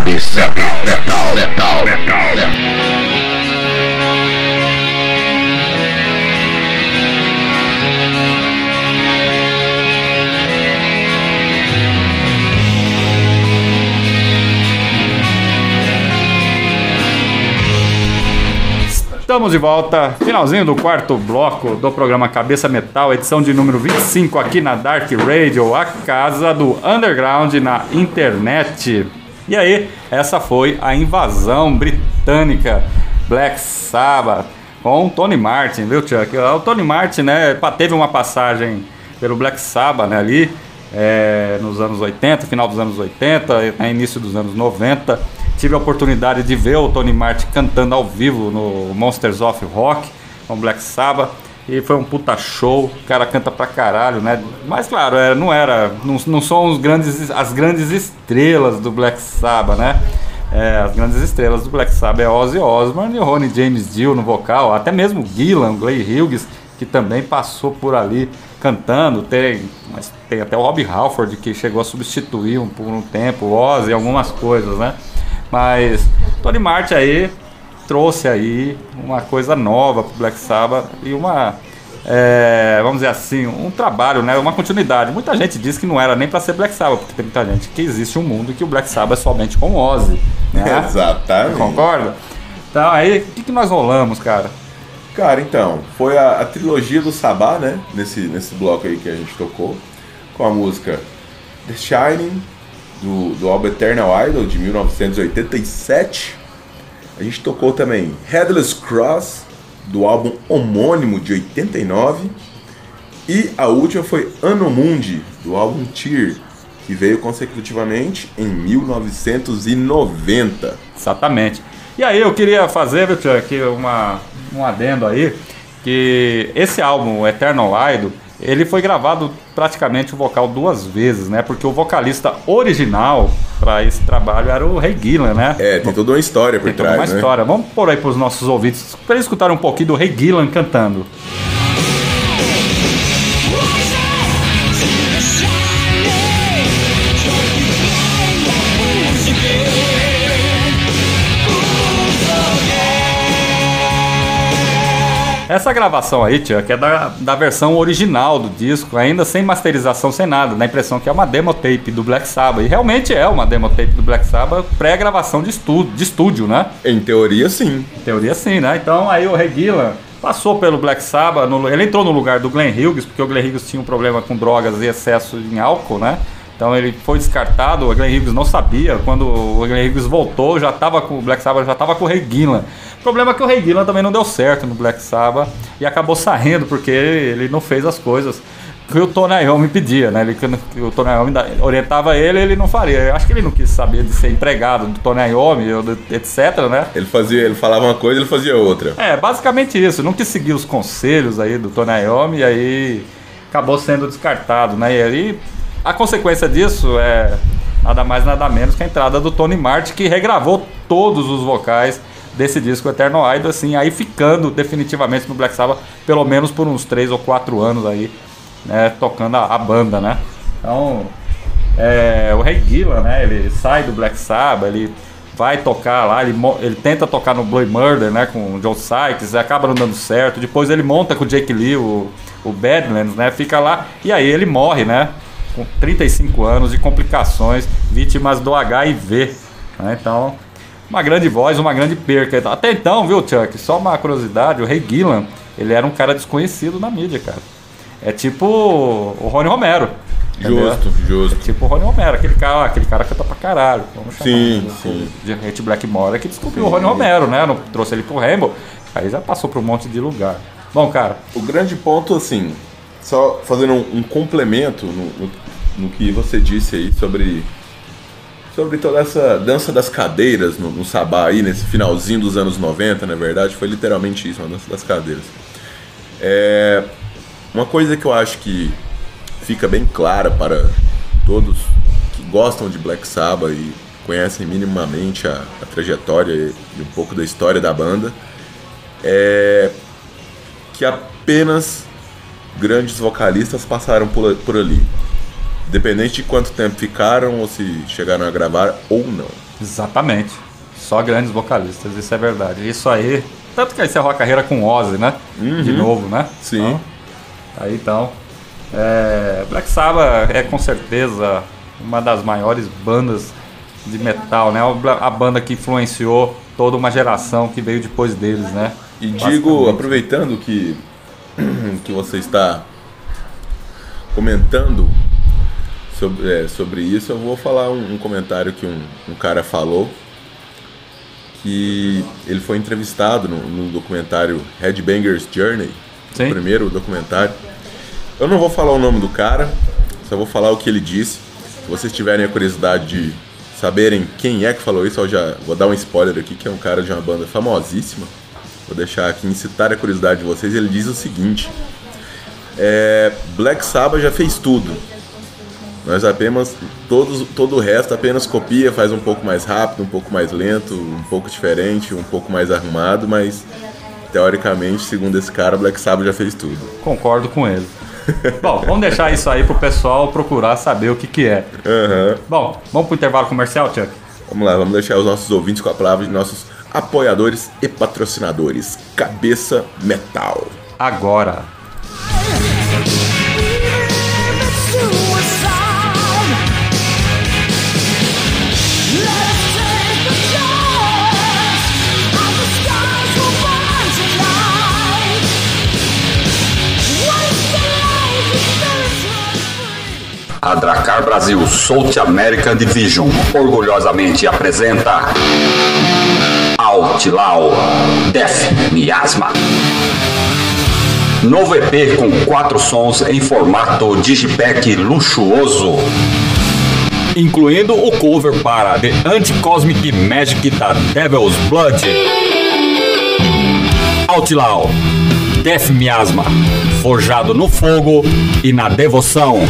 cabeça, cabeça, metal, metal, metal, metal. Estamos de volta, finalzinho do quarto bloco do programa Cabeça Metal, edição de número 25 aqui na Dark Radio, a casa do underground na internet. E aí, essa foi a invasão britânica Black Sabbath com o Tony Martin, viu, Chuck? O Tony Martin, né, teve uma passagem pelo Black Sabbath, né, ali, é, nos anos 80, final dos anos 80, né, início dos anos 90. Tive a oportunidade de ver o Tony Martin cantando ao vivo no Monsters of Rock com Black Sabbath. E foi um puta show, o cara canta pra caralho, né? Mas claro, é, não era. Não, não são os grandes, as grandes estrelas do Black Sabbath, né? É, as grandes estrelas do Black Sabbath é Ozzy Osbourne e Ronnie James Dio no vocal, até mesmo Gillan, Clay Hughes, que também passou por ali cantando. Tem, mas tem até o Rob Halford que chegou a substituir um, por um tempo o Ozzy, algumas coisas, né? Mas Tony Martin aí trouxe aí uma coisa nova pro Black Sabbath e uma é, vamos dizer assim, um trabalho, né, uma continuidade. Muita gente diz que não era nem para ser Black Sabbath, porque tem muita gente que existe um mundo que o Black Sabbath é somente com Ozzy, né? Exatamente. Concorda? Então aí, o que, que nós rolamos, cara? Cara, então, foi a, a trilogia do Sabá, né? Nesse, nesse bloco aí que a gente tocou. Com a música The Shining, do, do álbum Eternal Idol, de 1987. A gente tocou também Headless Cross, do álbum homônimo, de 89. E a última foi Anomundi, do álbum Tear, que veio consecutivamente em 1990. Exatamente. E aí eu queria fazer, viu, Chuck, uma, um adendo aí, que esse álbum, Eternal Idol, ele foi gravado praticamente o vocal duas vezes, né? Porque o vocalista original para esse trabalho era o Ray Gillan, né? É, tem toda uma história por Tem toda trás, uma né? história. Vamos pôr aí para os nossos ouvintes, para eles escutarem um pouquinho do Ray Gillan cantando. Essa gravação aí, tia, que é da, da versão original do disco, ainda sem masterização, sem nada, dá a impressão que é uma demo tape do Black Sabbath. E realmente é uma demo tape do Black Sabbath pré-gravação de estúdio, de estúdio, né? Em teoria, sim. Em teoria sim, né? Então aí o Reguila passou pelo Black Sabbath, no- ele entrou no lugar do Glenn Hughes, porque o Glenn Hughes tinha um problema com drogas e excesso em álcool, né? Então ele foi descartado, o Glenn Hughes não sabia, quando o Glenn Hughes voltou, já estava com o Black Sabbath, já estava com o Ray Gillan. O problema é que o Ray Gillan também não deu certo no Black Sabbath e acabou saindo porque ele não fez as coisas que o Tony Iommi pedia, né? Ele, que o Tony Iommi orientava ele, ele não faria. Eu acho que ele não quis saber de ser empregado do Tony Iommi, etc, né? Ele fazia, ele falava uma coisa, ele fazia outra. É, basicamente isso. Não quis seguir os conselhos aí do Tony Iommi e aí acabou sendo descartado, né? E aí a consequência disso é nada mais nada menos que a entrada do Tony Martin, que regravou todos os vocais desse disco Eternal Idol, assim, aí ficando definitivamente no Black Sabbath, pelo menos por uns 3 ou 4 anos aí, né, tocando a, a banda, né? Então, é, o Ray Gillan, né? Ele sai do Black Sabbath, ele vai tocar lá, ele, ele tenta tocar no Blood Murder, né? Com o John Sykes, acaba não dando certo. Depois ele monta com o Jake Lee, o, o Badlands, né? Fica lá e aí ele morre, né? Com 35 anos de complicações, vítimas do HIV. né? Então, uma grande voz, uma grande perca. Até então, viu, Chuck? Só uma curiosidade: o Ray Gillan, ele era um cara desconhecido na mídia, cara. É tipo o Rony Romero. entendeu? Justo, justo. Tipo o Rony Romero, aquele cara, aquele cara canta pra caralho. Vamos chamar Sim, de- sim. De Hate Blackmore que descobriu o Rony Romero, né? Não, trouxe ele pro Rainbow. Aí já passou por um monte de lugar. Bom, cara, O grande ponto, assim, só fazendo um, um complemento no, no, no que você disse aí sobre sobre toda essa dança das cadeiras no, no Sabá aí, nesse finalzinho dos anos 90, na verdade, foi literalmente isso, uma dança das cadeiras. É, uma coisa que eu acho que fica bem clara para todos que gostam de Black Sabbath e conhecem minimamente a, a trajetória e um pouco da história da banda é que apenas grandes vocalistas passaram por, por ali. Independente de quanto tempo ficaram ou se chegaram a gravar ou não. Exatamente. Só grandes vocalistas, isso é verdade. Isso aí. Tanto que encerrou a carreira com Ozzy, né? De novo, né? Sim. Então, aí então. é, Black Sabbath é com certeza uma das maiores bandas de metal, né? A banda que influenciou toda uma geração que veio depois deles, né? E digo, aproveitando que, que você está comentando sobre, é, sobre isso, eu vou falar um, um comentário que um, um cara falou. Que ele foi entrevistado no, no documentário Headbangers Journey, Sim. o primeiro documentário. Eu não vou falar o nome do cara, só vou falar o que ele disse. Se vocês tiverem a curiosidade de saberem quem é que falou isso, eu já vou dar um spoiler aqui, que é um cara de uma banda famosíssima. Vou deixar aqui incitar a curiosidade de vocês. Ele diz o seguinte: é, Black Sabbath já fez tudo. Nós apenas todos, todo o resto apenas copia, faz um pouco mais rápido, um pouco mais lento, um pouco diferente, um pouco mais arrumado, mas teoricamente, segundo esse cara, Black Sabbath já fez tudo. Concordo com ele. Bom, vamos deixar isso aí pro pessoal procurar saber o que, que é. Aham. Bom, vamos pro intervalo comercial, Chuck? Vamos lá, vamos deixar os nossos ouvintes com a palavra de nossos apoiadores e patrocinadores. Cabeça Metal. Agora. A Dracar Brasil South American Division orgulhosamente apresenta Outlaw Death Miasma. Novo EP com quatro sons em formato digipack luxuoso. Incluindo o cover para The Anti-Cosmic Magic da Devil's Blood. Outlaw Death Miasma. Forjado no fogo e na devoção.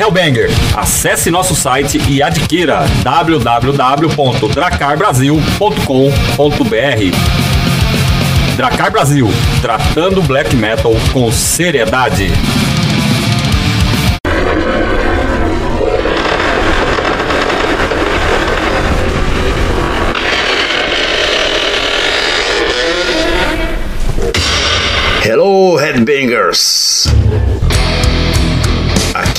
Hellbanger. Acesse nosso site e adquira www.dracarbrasil.com.br. Dracar Brasil, tratando black metal com seriedade. Hello, Headbangers!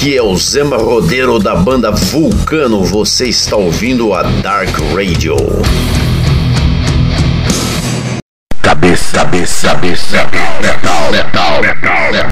Aqui é o Zema Rodeiro da banda Vulcano. Você está ouvindo a Dark Radio. Cabeça, cabeça, cabeça, metal, metal, metal, metal.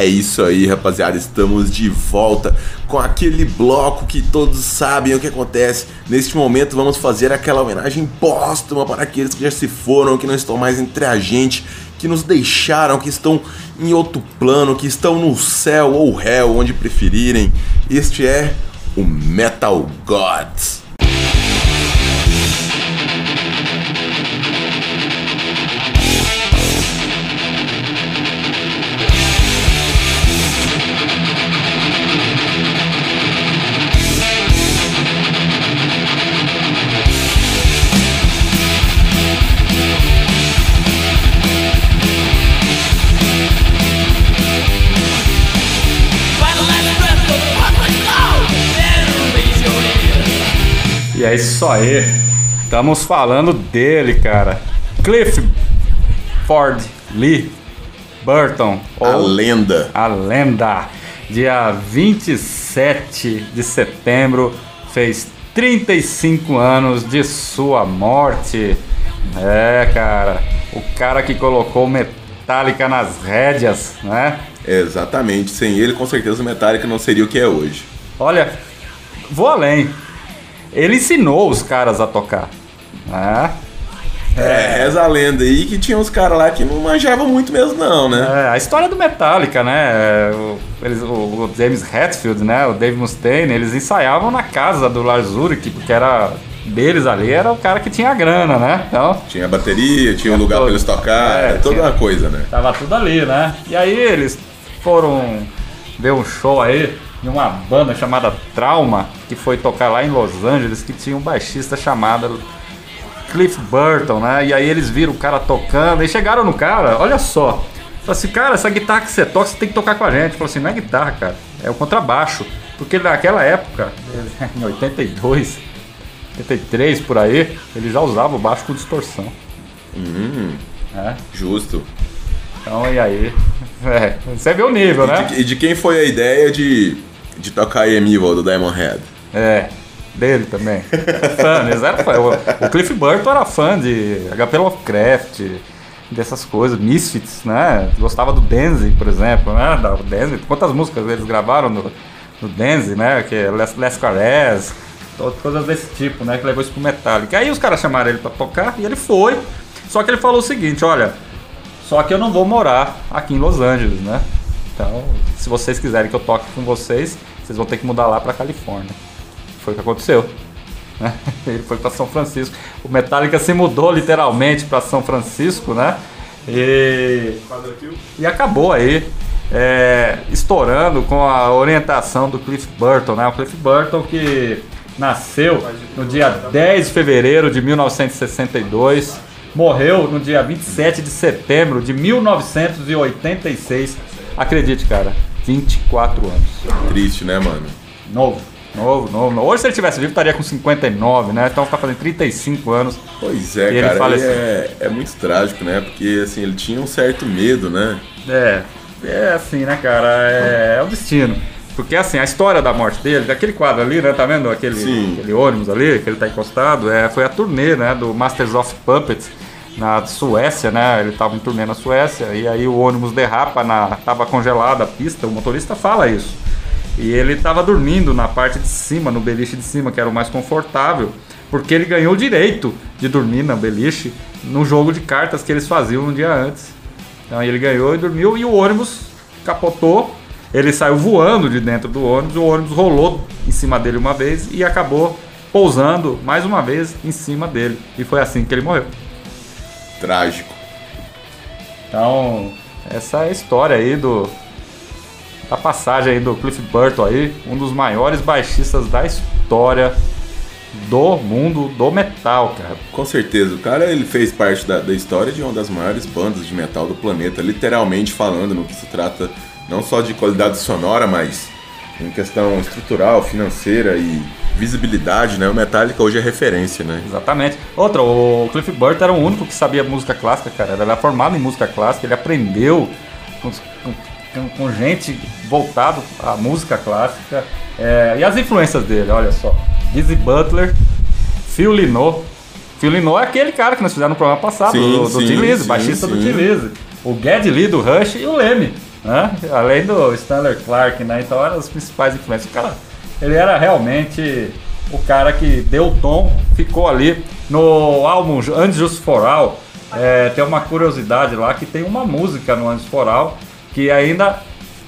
É isso aí, rapaziada. Estamos de volta com aquele bloco que todos sabem o que acontece. Neste momento, vamos fazer aquela homenagem póstuma para aqueles que já se foram, que não estão mais entre a gente, que nos deixaram, que estão em outro plano, que estão no céu ou réu, onde preferirem. Este é o Metal Gods. E é isso aí. Estamos falando dele, cara. Cliff Ford Lee Burton. A lenda. a lenda. Dia 27 de setembro fez 35 anos de sua morte. É, cara. O cara que colocou Metallica nas rédeas, né? Exatamente. Sem ele, com certeza, o Metallica não seria o que é hoje. Olha, vou além. Ele ensinou os caras a tocar. Né? É, reza a lenda aí que tinha uns caras lá que não manjavam muito mesmo, não, né? É, a história do Metallica, né? O, eles, o, o James Hetfield, né? O Dave Mustaine, eles ensaiavam na casa do Lars Ulrich, porque era deles ali, era o cara que tinha grana, né? Então, Tinha bateria, tinha um lugar todo. pra eles tocar, É, era toda tinha- uma coisa, né? tava tudo ali, né? E aí eles foram ver um show aí de uma banda chamada Trauma, que foi tocar lá em Los Angeles, que tinha um baixista chamado Cliff Burton, né? E aí eles viram o cara tocando e chegaram no cara, olha só. Falaram assim, cara, essa guitarra que você toca, você tem que tocar com a gente. Falou assim, não é guitarra, cara, é o contrabaixo. Porque naquela época, em 82, 83 por aí, ele já usava o baixo com distorção. Hum, né? justo. Então, e aí? É, você vê o nível, né? E de, e de quem foi a ideia de, de tocar I Am Evil do Diamond Head? É, dele também. fã, eles eram fã. O, o Cliff Burton era fã de HP Lovecraft, dessas coisas, Misfits, né? Gostava do Denzi, por exemplo, né? Da, Denzi, quantas músicas eles gravaram no, no Denzi, né? Que é Les, Les coisas desse tipo, né? Que levou isso pro Metallica. Aí os caras chamaram ele pra tocar e ele foi. Só que ele falou o seguinte, olha, só que eu não vou morar aqui em Los Angeles, né? Então, se vocês quiserem que eu toque com vocês, vocês vão ter que mudar lá pra Califórnia. Foi o que aconteceu. né? Ele foi para São Francisco. O Metallica se mudou literalmente para São Francisco, né? E, e acabou aí é, estourando com a orientação do Cliff Burton, né? O Cliff Burton que nasceu no dia 10 de fevereiro de 1962, morreu no dia 27 de setembro de 1986. Acredite, cara, 24 anos. Triste, né, mano? Novo, novo, novo. novo. Hoje, se ele tivesse vivo, estaria com 59, né? Então, tá fazendo 35 anos. Pois é, ele cara, fala assim- é, é muito trágico, né? Porque, assim, ele tinha um certo medo, né? É, é assim, né, cara? É, é o destino. Porque, assim, a história da morte dele, daquele quadro ali, né? Tá vendo aquele, Sim. aquele ônibus ali, que ele tá encostado? É, foi a turnê, né? Do Masters of Puppets na Suécia, né? Ele tava em turnê na Suécia e aí o ônibus derrapa, na, tava congelada a pista, o motorista fala isso. E ele tava dormindo na parte de cima, no beliche de cima, que era o mais confortável, porque ele ganhou o direito de dormir na beliche no jogo de cartas que eles faziam um dia antes. Então ele ganhou e dormiu e o ônibus capotou. Ele saiu voando de dentro do ônibus, o ônibus rolou em cima dele uma vez e acabou pousando mais uma vez em cima dele. E foi assim que ele morreu. Trágico. Então, essa é a história aí do da passagem aí do Cliff Burton aí, um dos maiores baixistas da história do mundo do metal, cara. Com certeza, o cara ele fez parte da, da história de uma das maiores bandas de metal do planeta, literalmente falando no que se trata não só de qualidade sonora, mas em questão estrutural, financeira e visibilidade, né? O Metallica hoje é referência, né? Exatamente. Outra, o Cliff Burton era o único que sabia música clássica, cara. Ele era formado em música clássica, ele aprendeu com, com- com gente voltado à música clássica. É, e as influências dele, olha só. Dizzy Butler, Phil Lynott. Phil Lynott é aquele cara que nós fizemos no programa passado, Sim, do, do sim, Lizzy, sim, baixista do. Tim Lizzy. O Ged Lee do Rush e o Leme, né? Além do Stanley Clark, né? Então eram as principais influências. O cara, ele era realmente o cara que deu o tom, ficou ali no álbum Unjust for All. é, tem uma curiosidade lá que tem uma música no Unjust for All que ainda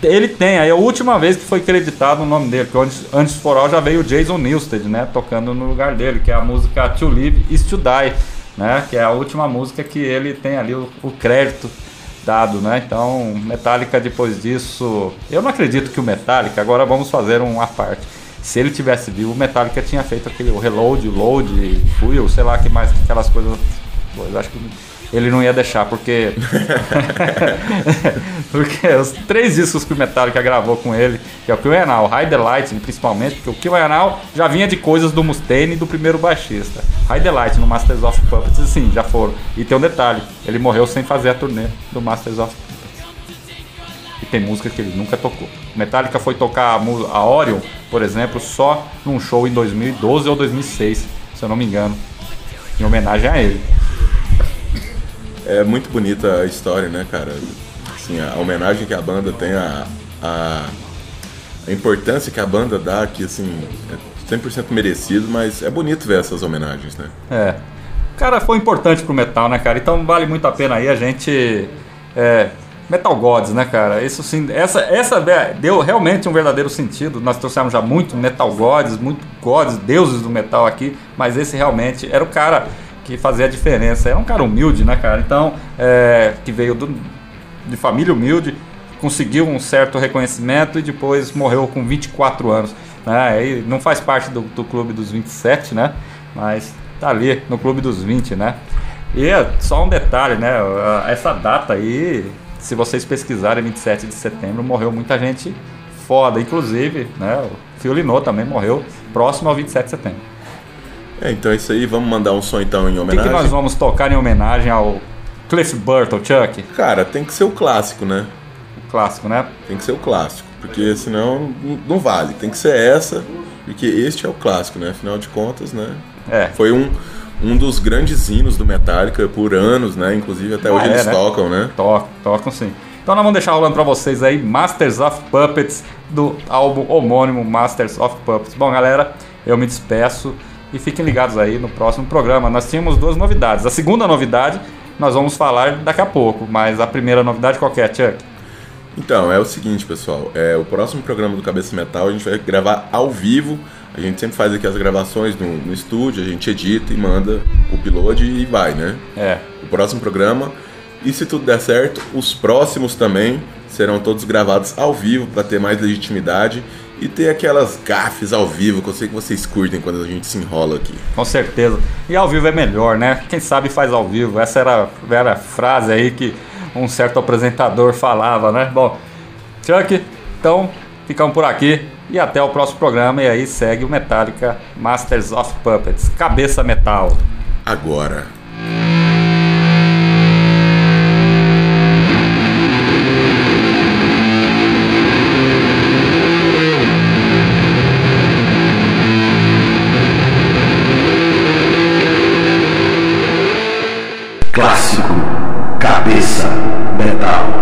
ele tem, aí é a última vez que foi creditado o nome dele, porque antes, antes for all já veio o Jason Newsted, né, tocando no lugar dele, que é a música To Live Is To Die, né, que é a última música que ele tem ali o, o crédito dado, né, então Metallica depois disso, eu não acredito que o Metallica, agora vamos fazer uma parte, se ele tivesse vivo, o Metallica tinha feito aquele o Reload, o Load, Fuel, sei lá que mais, aquelas coisas, eu acho que ele não ia deixar, porque. porque os três discos que o Metallica gravou com ele, que é o Kill Now, Hide the Light, principalmente, porque o Kill Now já vinha de coisas do Mustaine e do primeiro baixista. Hide the Light no Masters of Puppets, sim, já foram. E tem um detalhe: ele morreu sem fazer a turnê do Masters of Puppets. Tem música que ele nunca tocou. Metallica foi tocar a, a Orion, por exemplo, só num show em 2012 ou 2006, se eu não me engano, em homenagem a ele. É muito bonita a história, né, cara? Assim, a homenagem que a banda tem, a, a, a importância que a banda dá, que assim, é 100% merecido, mas é bonito ver essas homenagens, né? É. Cara, foi importante pro metal, né, cara? Então vale muito a pena aí a gente. É, metal Gods, né, cara? Isso sim, essa, essa deu realmente um verdadeiro sentido. Nós trouxemos já muito Metal Gods, muito Gods, deuses do metal aqui, mas esse realmente era o cara que fazia a diferença. Era um cara humilde, né, cara? Então, é, que veio do, de família humilde, conseguiu um certo reconhecimento e depois morreu com 24 anos. Né? Não faz parte do, do clube dos 27, né? Mas tá ali no clube dos 20, né? E é só um detalhe, né? Essa data aí, se vocês pesquisarem, 27 de setembro, morreu muita gente foda. Inclusive, né? O Lynott também morreu próximo ao 27 de setembro. É, então é isso aí. Vamos mandar um som então em O que, homenagem? que nós vamos tocar em homenagem ao Cliff Burton, Chuck? Cara, tem que ser o clássico, né? O clássico, né? Tem que ser o clássico, porque senão não- não vale. Tem que ser essa, porque este é o clássico, né? Afinal de contas, né? É. Foi um, um dos grandes hinos do Metallica por anos, né? Inclusive até hoje Ah, é, eles né? tocam, né? Tocam, tocam sim. Então nós vamos deixar rolando pra vocês aí Masters of Puppets do álbum homônimo Masters of Puppets. Bom, galera, eu me despeço e fiquem ligados aí no próximo programa. Nós tínhamos duas novidades. A segunda novidade nós vamos falar daqui a pouco, mas a primeira novidade qual que é, Chuck? Então, é o seguinte, pessoal. É, o próximo programa do Cabeça Metal a gente vai gravar ao vivo. A gente sempre faz aqui as gravações no, no estúdio, a gente edita e manda o upload e vai, né? É. O próximo programa. E se tudo der certo, os próximos também serão todos gravados ao vivo para ter mais legitimidade e ter aquelas gafes ao vivo que eu sei que vocês curtem quando a gente se enrola aqui. Com certeza. E ao vivo é melhor, né? Quem sabe faz ao vivo. Essa era, era a frase aí que um certo apresentador falava, né? Bom, Chuck, então ficamos por aqui e até o próximo programa. E aí segue o Metallica Masters of Puppets Cabeça Metal. Agora. Clássico Cabeça Metal.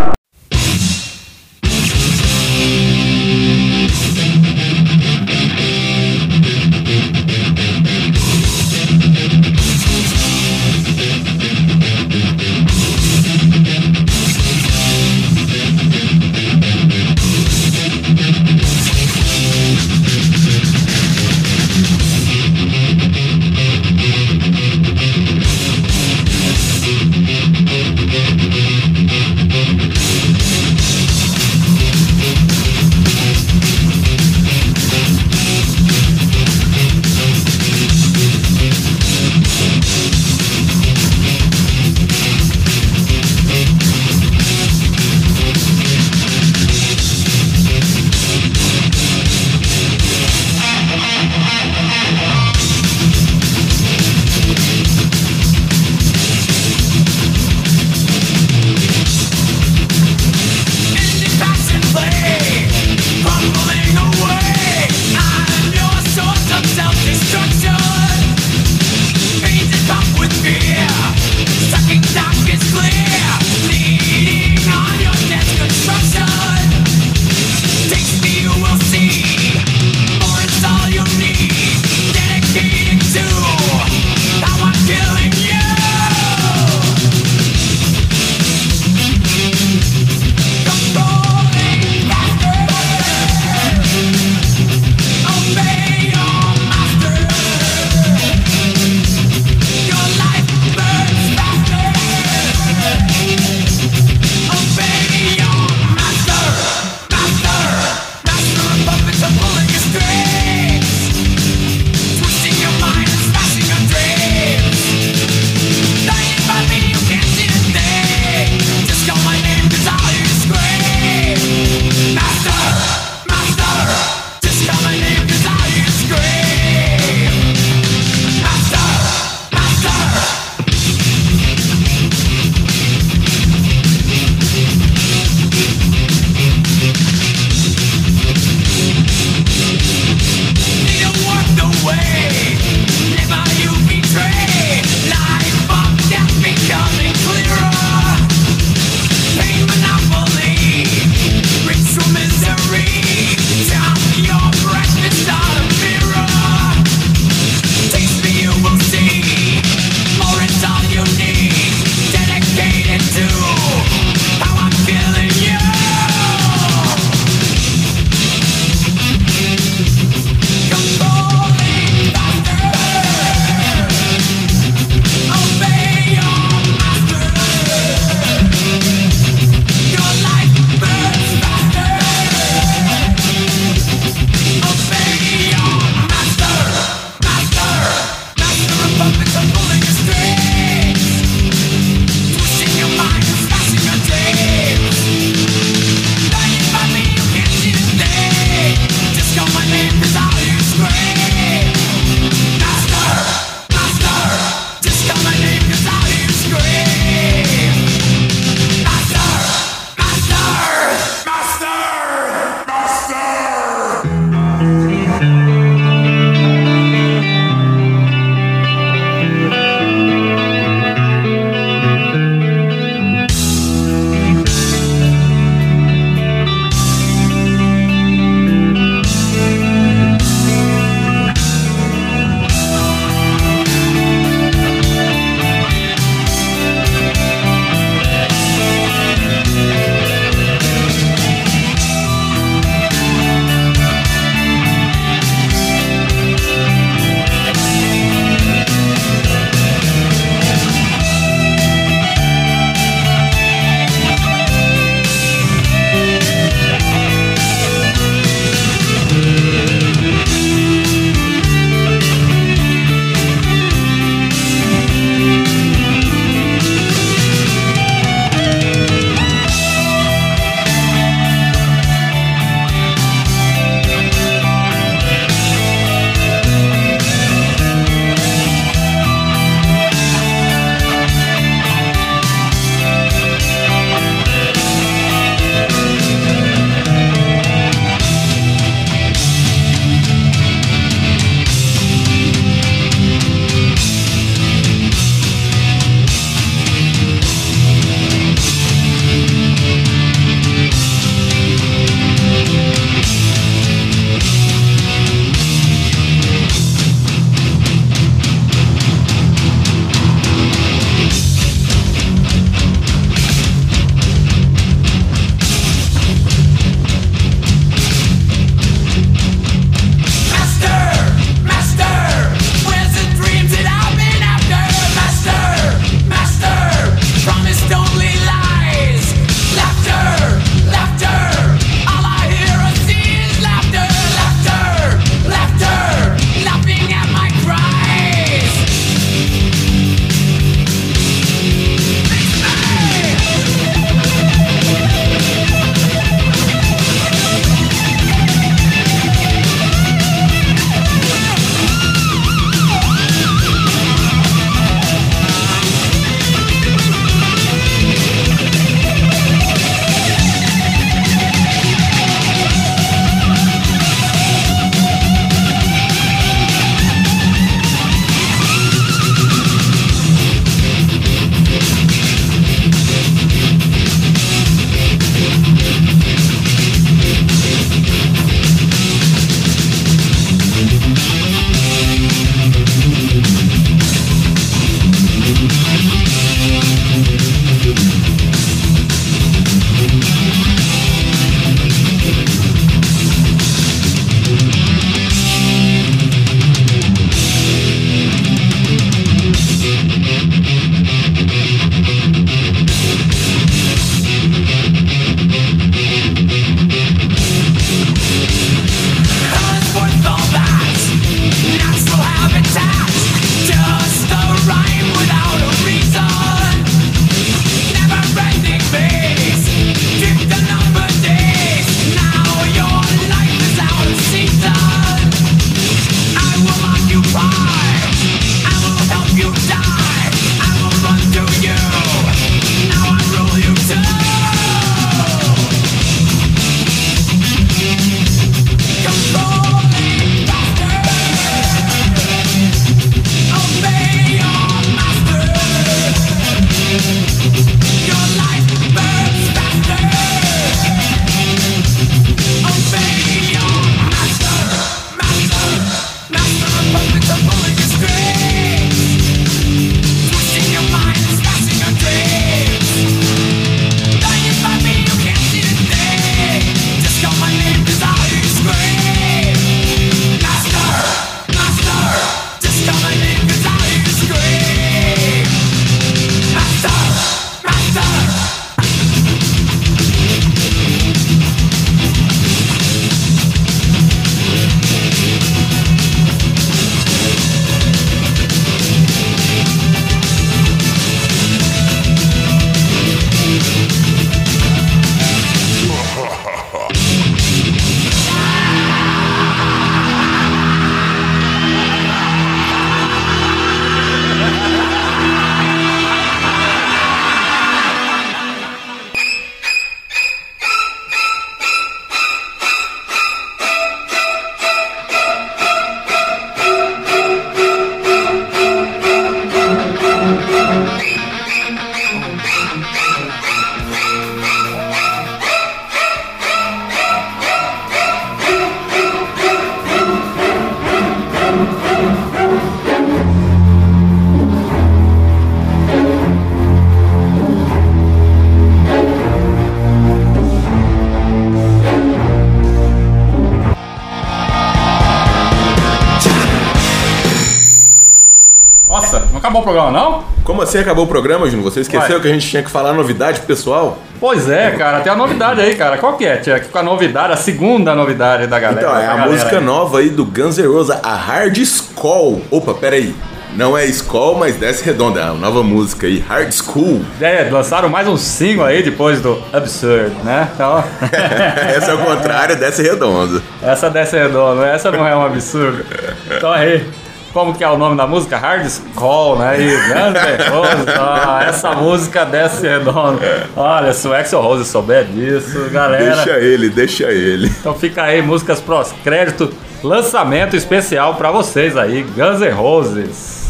Assim acabou o programa, Júnior? Você esqueceu Ué. que a gente tinha que falar novidade pro pessoal? Pois é, cara, tem a novidade aí, cara. Qual que é, Tia? Com a novidade, a segunda novidade da galera. Então, é a música aí. nova aí do Guns N' Roses, a Hard Skull. Opa, peraí. Não é Skull, mas desce redonda. É a nova música aí, Hard School. É, lançaram mais um single aí depois do Absurd, né? Então, Essa é o contrário, desce redonda. essa desce redonda, essa não é um absurdo. Então aí, como que é o nome da música? Hard Skull, né? E Guns N' Roses, ah, essa música desce redonda. Olha, se o Axel Rose souber disso, galera. Deixa ele, deixa ele. Então fica aí, músicas pros crédito, lançamento especial pra vocês aí, Guns N' Roses.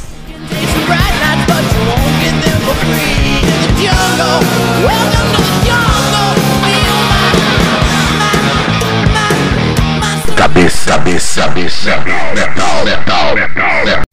Cabeça, cabeça, cabeça, metal, metal, metal, metal.